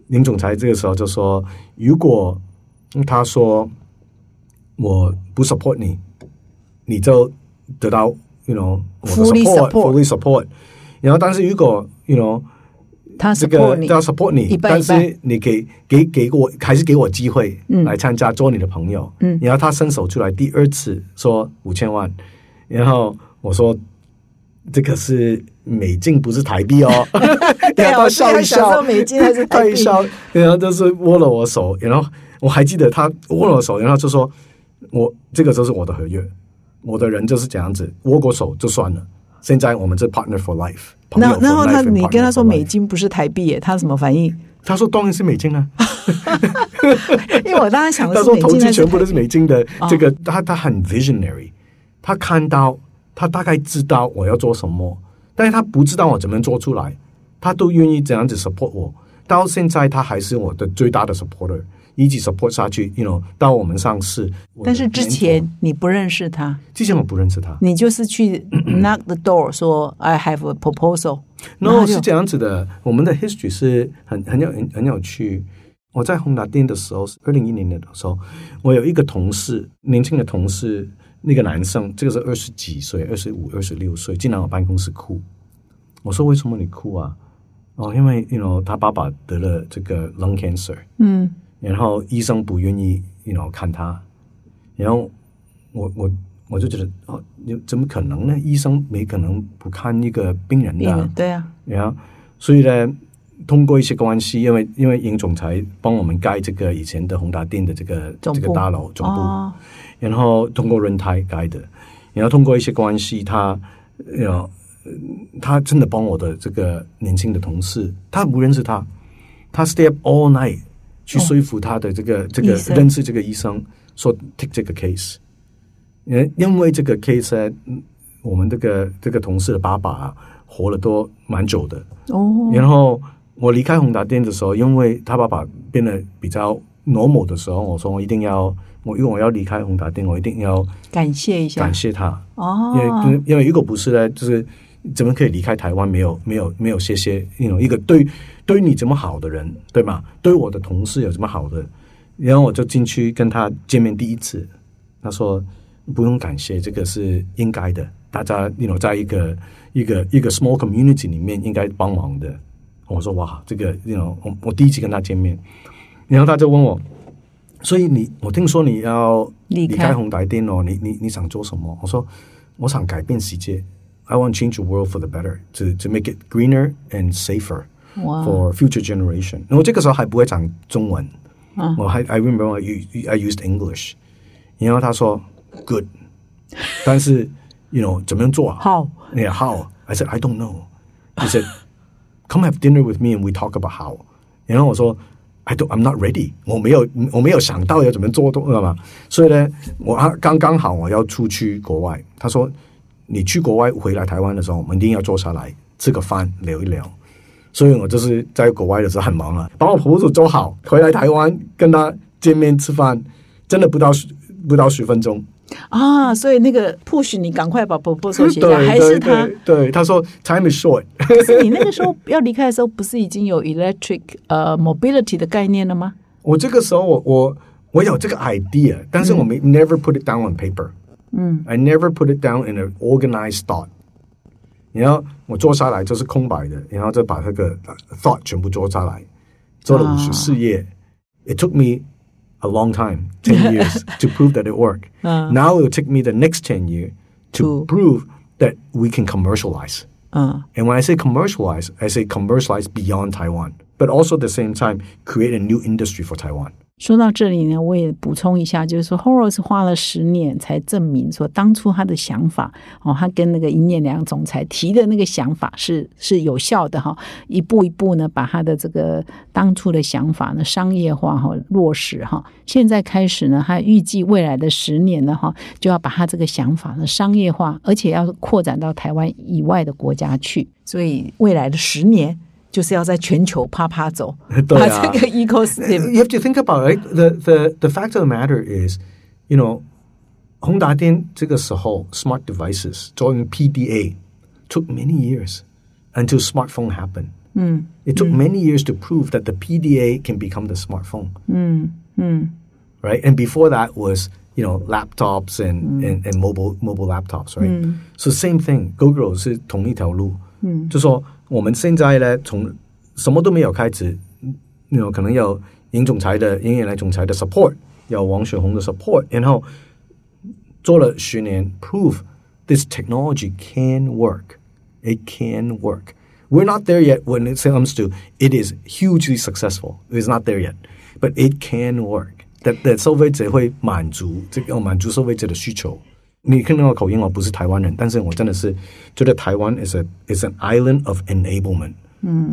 林总裁这个时候就说，如果他说我不 support 你，你就得到，you know，我的 Fully support support fully support。然后，但是如果 you know 他这个要 support 你，但是你给给给我还是给我机会来参加做你的朋友。嗯然后他伸手出来第二次说五千万，然后我说这个是美金，不是台币哦。然后 笑一笑美金还是台币？然后就是握了我手，然后我还记得他握了我手，然后就说：“我这个就是我的合约，我的人就是这样子，握过手就算了。现在我们是 partner for life 那然后他你跟他说美金不是台币耶，他什么反应？他说当然是美金啊，因为我当时想的 他说是投资全部都是美金的哦，这个他他很 visionary，他看到他大概知道我要做什么，但是他不知道我怎么做出来，他都愿意这样子 support 我。到现在他还是我的最大的 supporter，一直 support 下去，you know，到我们上市。但是之前你不认识他，之前我不认识他你就是去 knock the door 说 I have a proposal，，no 是这样子的。我们的 history 是很很有很很有趣。我在宏达店的时候，二零一零年的时候，我有一个同事，年轻的同事，那个男生，这个是二十几岁，二十五、二十六岁，进来我办公室哭。我说：“为什么你哭啊？”哦，因为 you know 他爸爸得了这个 lung cancer，嗯然后医生不愿意，you know 看他，然后我我我就觉得哦，你怎么可能呢？医生没可能不看一个病人的啊、对啊，然后所以呢，通过一些关系，因为因为尹总裁帮我们盖这个以前的宏达店的这个这个大楼总部，哦。然后通过轮胎盖的，然后通过一些关系，他呃他真的帮我的这个年轻的同事，他不认识他，他 stay up all night 去说服他的这个、这个认识这个医生，说 take 这个 case，因因为这个 case 我们这个这个同事的爸爸、啊、活了都蛮久的，哦，然后我离开宏达店的时候，因为他爸爸变得比较 normal 的时候，我说我一定要我因为我要离开宏达店，我一定要感谢一下。感谢他，哦。因为因为如果不是呢，就是怎么可以离开台湾？没有没有没有谢谢，you know, 一个对对你这么好的人，对吗？对我的同事有这么好的，然后我就进去跟他见面第一次，他说不用感谢，这个是应该的，大家 you know, 在一个一个一个 small community 里面应该帮忙的。我说哇，这个 you know, 我我第一次跟他见面，然后他就问我。所以你，我听说你要离开离开宏达店哦，你你你想做什么？我说我想改变世界，I want to change the world for the better, to to make it greener and safer 哇 for future generation。然后这个时候还不会讲中文，嗯我还 I remember I u- I used English。然后他说 good，但是 you know 怎么样做啊？好 Yeah, how? I said, I don't know. He said, come have dinner with me and we talk about how. 然后我说，I don't, I'm not ready. 我没有，我没有想到要怎么做，知道吗？所以呢，我啊刚刚好我要出去国外。他说，你去国外回来台湾的时候，我们一定要坐下来吃个饭聊一聊。 所以我就是在国外的时候很忙啊，把我婆婆做好，回来台湾跟她见面吃饭，真的不到十不到十分钟。啊，所以那个 push 你赶快把 proposal 写下，对还是他？对对，他说 time is short。可是你那个时候要离开的时候，不是已经有 electric 呃 mobility 的概念了吗？我这个时候我我我有这个 idea，但是我没、never put it down on paper。嗯，I never put it down in an organized thought。然后我坐下来就是空白的，然后就把这个 thought 全部做下来，做了五十四页。It took me a long time, ten years, to prove that it worked. Now it will take me the next ten years to To- prove that we can commercialize. 嗯 And when I say commercialize, I say commercialize beyond Taiwan, but also at the same time create a new industry for Taiwan. 说到这里呢，我也补充一下，就是说 Horace 花了十年才证明说，当初他的想法哦，他跟那个尹念良总裁提的那个想法是是有效的哈，一步一步呢，把他的这个当初的想法呢商业化哈落实哈。现在开始呢，他预计未来的十年呢哈，就要把他这个想法呢商业化，而且要扩展到台湾以外的国家去。所以未来的十年。就是要在全球啪啪走，对啊把这个 ecosystem You have to think about it. Right? The the the fact of the matter is, you know, 宏达电这个时候 smart devices 作为 PDA took many years until smartphone happened. It took many years to prove that the PDA can become the smartphone. Right? And before that was you know laptops and and and mobile mobile laptops, right? So same thing, Google 是同一条路，嗯，就说 我们现在呢，从什么都没有开始，you know 可能有尹总裁的尹远来总裁的 support，有王雪红的 support，然后做了十年，prove this technology can work. It can work. We're not there yet when it comes to it is hugely successful. It's not there yet, but it can work. That that 消费者会满足这个满足消费者的需求。 你看到我口音，我不是台湾人，但是我真的是觉得台湾 is a is an island of enablement.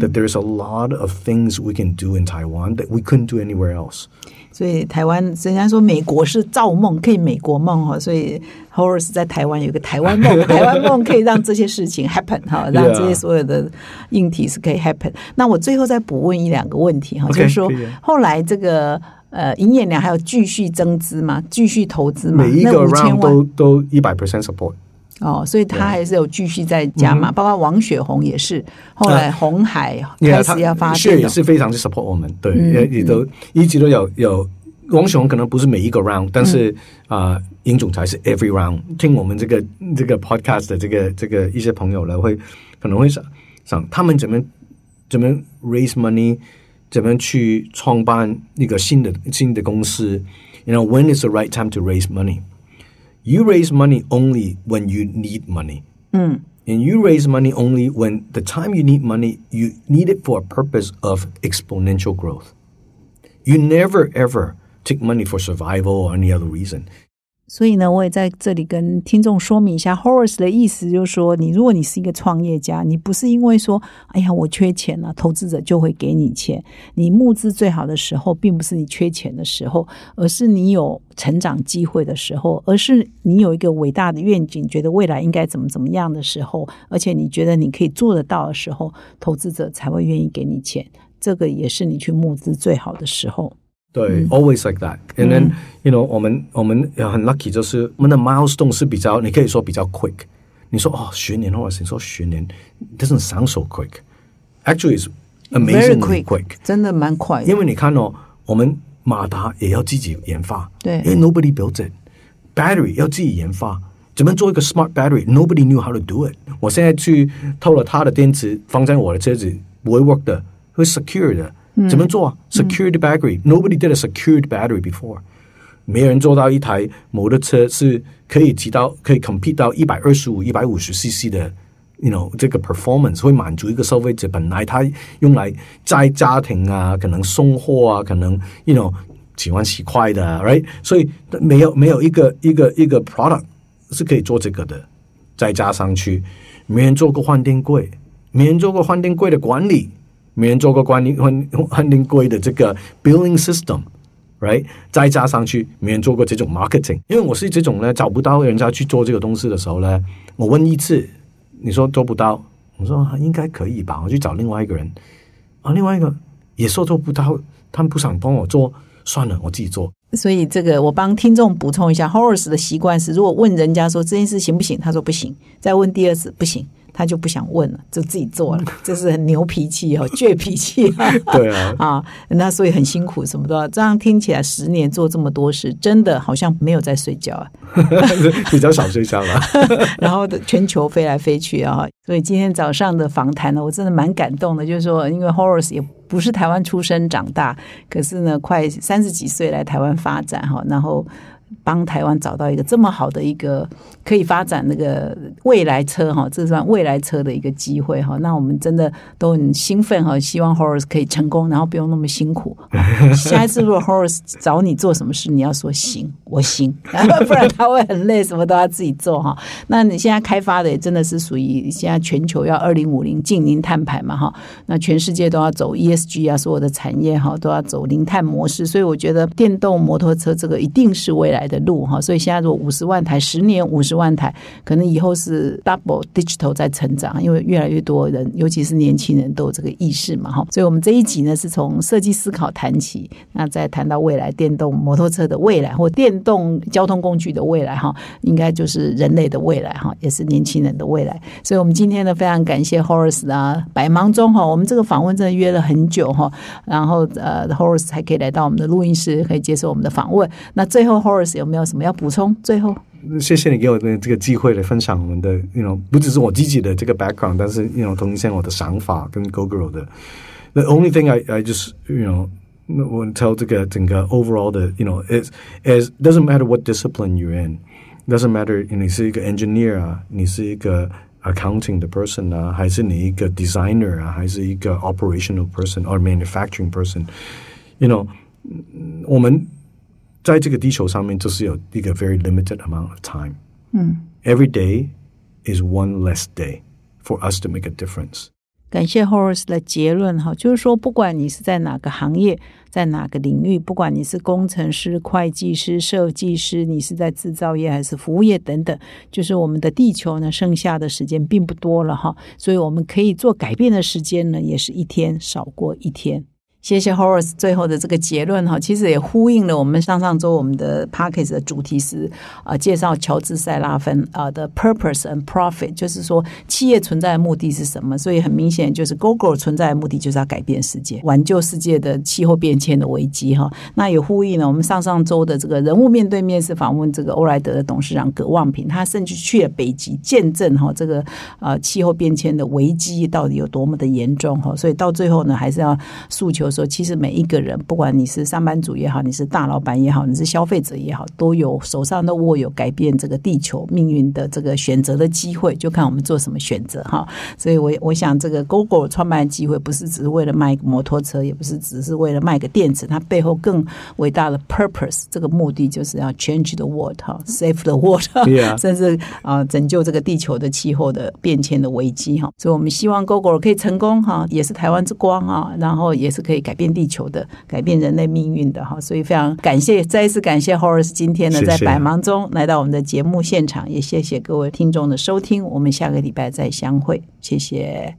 That there's a lot of things we can do in Taiwan that we couldn't do anywhere else. 所以台湾人家说美国是造梦，可以美国梦哈，所以 Horace 在台湾有一个台湾梦，台湾梦可以让这些事情 happen 哈，让这些所有的硬体是可以 happen。那我最后再补问一两个问题哈， OK，就是说可以啊后来这个 呃营业量还有继续增资嘛，继续投资嘛，每一个 round 都都一百 percent support。哦，所以他还是有继续在加码，包括王雪红也是，后来红海开始要发是也。是非常去 support 我们，对，嗯也也都一直都有有。王雪红可能不是每一个 round，但是啊，尹、总裁是 every round。听我们这个这个 podcast 的这个这个一些朋友呢，会可能会想想他们怎么怎么 raise money，怎么去创办一个新的新的公司。You know when is the right time to raise money? You raise money only when you need money. And you raise money only when the time you need money, you need it for a purpose of exponential growth. You never ever take money for survival or any other reason. 所以呢，我也在这里跟听众说明一下，Horace 的意思就是说，你如果你是一个创业家，你不是因为说，哎呀，我缺钱了、投资者就会给你钱。你募资最好的时候，并不是你缺钱的时候，而是你有成长机会的时候，而是你有一个伟大的愿景，觉得未来应该怎么怎么样的时候，而且你觉得你可以做得到的时候，投资者才会愿意给你钱。这个也是你去募资最好的时候。对、a l w a y s like that. And then, you know, 我们我们很 lucky，就是我们的 milestone 是比较，你可以说比较 quick。你说哦，十年或者你说十年，doesn't sound so quick. Actually, it's Very amazingly quick，真的蛮快的。因为你看哦，我们马达也要自己研发，对因为 nobody built it。battery 要自己研发，怎么做一个 smart battery？Nobody knew how to do it。我现在去偷了他的电池放在我的车子，不会 work 的，会 secure 的。 怎么做啊？Secured battery，nobody did a secured battery before。没人做到一台摩托车是可以提到可以 compete 到一百二十五、一百五十 CC 的，you know 这个 performance 会满足一个消费者本来他用来在家庭啊，可能送货啊，可能 you know 喜欢洗快的啊，right？所以没有没有一个一个一个 product 是可以做这个的，再加上去，没人做过换电柜，没人做过换电柜的管理，没人做过管理换换电柜的这个 billing system。right？再加上去，没人做过这种 marketing，因为我是这种呢，找不到人家去做这个东西的时候呢，我问一次，你说做不到，我说应该可以吧，我去找另外一个人，啊，另外一个也说做不到，他们不想帮我做，算了，我自己做。所以这个我帮听众补充一下，Horace 的习惯是，如果问人家说这件事行不行，他说不行，再问第二次不行，他就不想问了，就自己做了，这是很牛脾气哦，倔脾气、对啊，啊，那所以很辛苦，什么都要。这样听起来，十年做这么多事，真的好像没有在睡觉啊。比较少睡觉了。然后的全球飞来飞去啊，所以今天早上的访谈呢，我真的蛮感动的。就是说，因为 Horace 也不是台湾出生长大，可是呢，快三十几岁来台湾发展哈，然后帮台湾找到一个这么好的一个可以发展那个未来车哈，这算未来车的一个机会哈。那我们真的都很兴奋哈，希望 Horace 可以成功，然后不用那么辛苦。下一次如果 Horace 找你做什么事，你要说行，我行，不然他会很累，什么都要自己做哈。那你现在开发的也真的是属于现在全球要二零五零近零碳排嘛哈，那全世界都要走 ESG 啊，所有的产业哈都要走零碳模式，所以我觉得电动摩托车这个一定是未来的路哈。所以现在如果五十万台，十年五十万台，可能以后是 double digital 在成长，因为越来越多人，尤其是年轻人都有这个意识嘛哈。所以我们这一集呢是从设计思考谈起，那再谈到未来电动摩托车的未来或电动交通工具的未来哈，应该就是人类的未来哈，也是年轻人的未来。所以，我们今天呢，非常感谢 Horace 啊，百忙中哈，我们这个访问真的约了很久哈，然后呃，Horace 还可以来到我们的录音室，可以接受我们的访问。那最后，Horace 有没有什么要补充？最后，谢谢你给我的这个机会来分享我们的那种不只是我自己的这个 background，但是那种同时我的想法跟 GoGo 的。The only thing I I just you know 我 tell 这个整个 overall 的 you know is is doesn't matter what discipline you're in。doesn't matter 你是一个 engineer 啊，你是一个 accounting 的 person 啊，还是你一个 designer 啊，还是一个 operational person or manufacturing person，you know，我们在这个地球上面就是有一个 very limited amount of time。嗯，every day is one less day for us to make a difference。 感谢 Horace 的结论哈，就是说，不管你是在哪个行业，在哪个领域，不管你是工程师、会计师、设计师，你是在制造业还是服务业等等，就是我们的地球呢，剩下的时间并不多了哈，所以我们可以做改变的时间呢，也是一天少过一天。谢谢 Horace 最后的这个结论哈，其实也呼应了我们上上周我们的 p a c k a g e 的主题是啊，介绍乔治塞拉芬啊的 Purpose and Profit，就是说企业存在的目的是什么？所以很明显，就是 Google 存在的目的就是要改变世界，挽救世界的气候变迁的危机哈。那也呼应了我们上上周的这个人物面对面是访问这个欧莱德的董事长葛望平，他甚至去了北极见证哈这个啊气候变迁的危机到底有多么的严重哈。所以到最后呢，还是要诉求。说，其实每一个人，不管你是上班族也好，你是大老板也好，你是消费者也好，都有手上都握有改变这个地球命运的这个选择的机会，就看我们做什么选择哈。所以，我我想这个 Google 创办的机会，不是只是为了卖摩托车，也不是只是为了卖个电池，它背后更伟大的 purpose，这个目的就是要 change the world 哈，save the world，甚至啊拯救这个地球的气候的变迁的危机哈。所以我们希望 Google 可以成功哈，也是台湾之光啊，然后也是可以。改变地球的，改变人类命运的哈，所以非常感谢，再一次感谢 Horace 今天呢在百忙中来到我们的节目现场，也谢谢各位听众的收听，我们下个礼拜再相会，谢谢。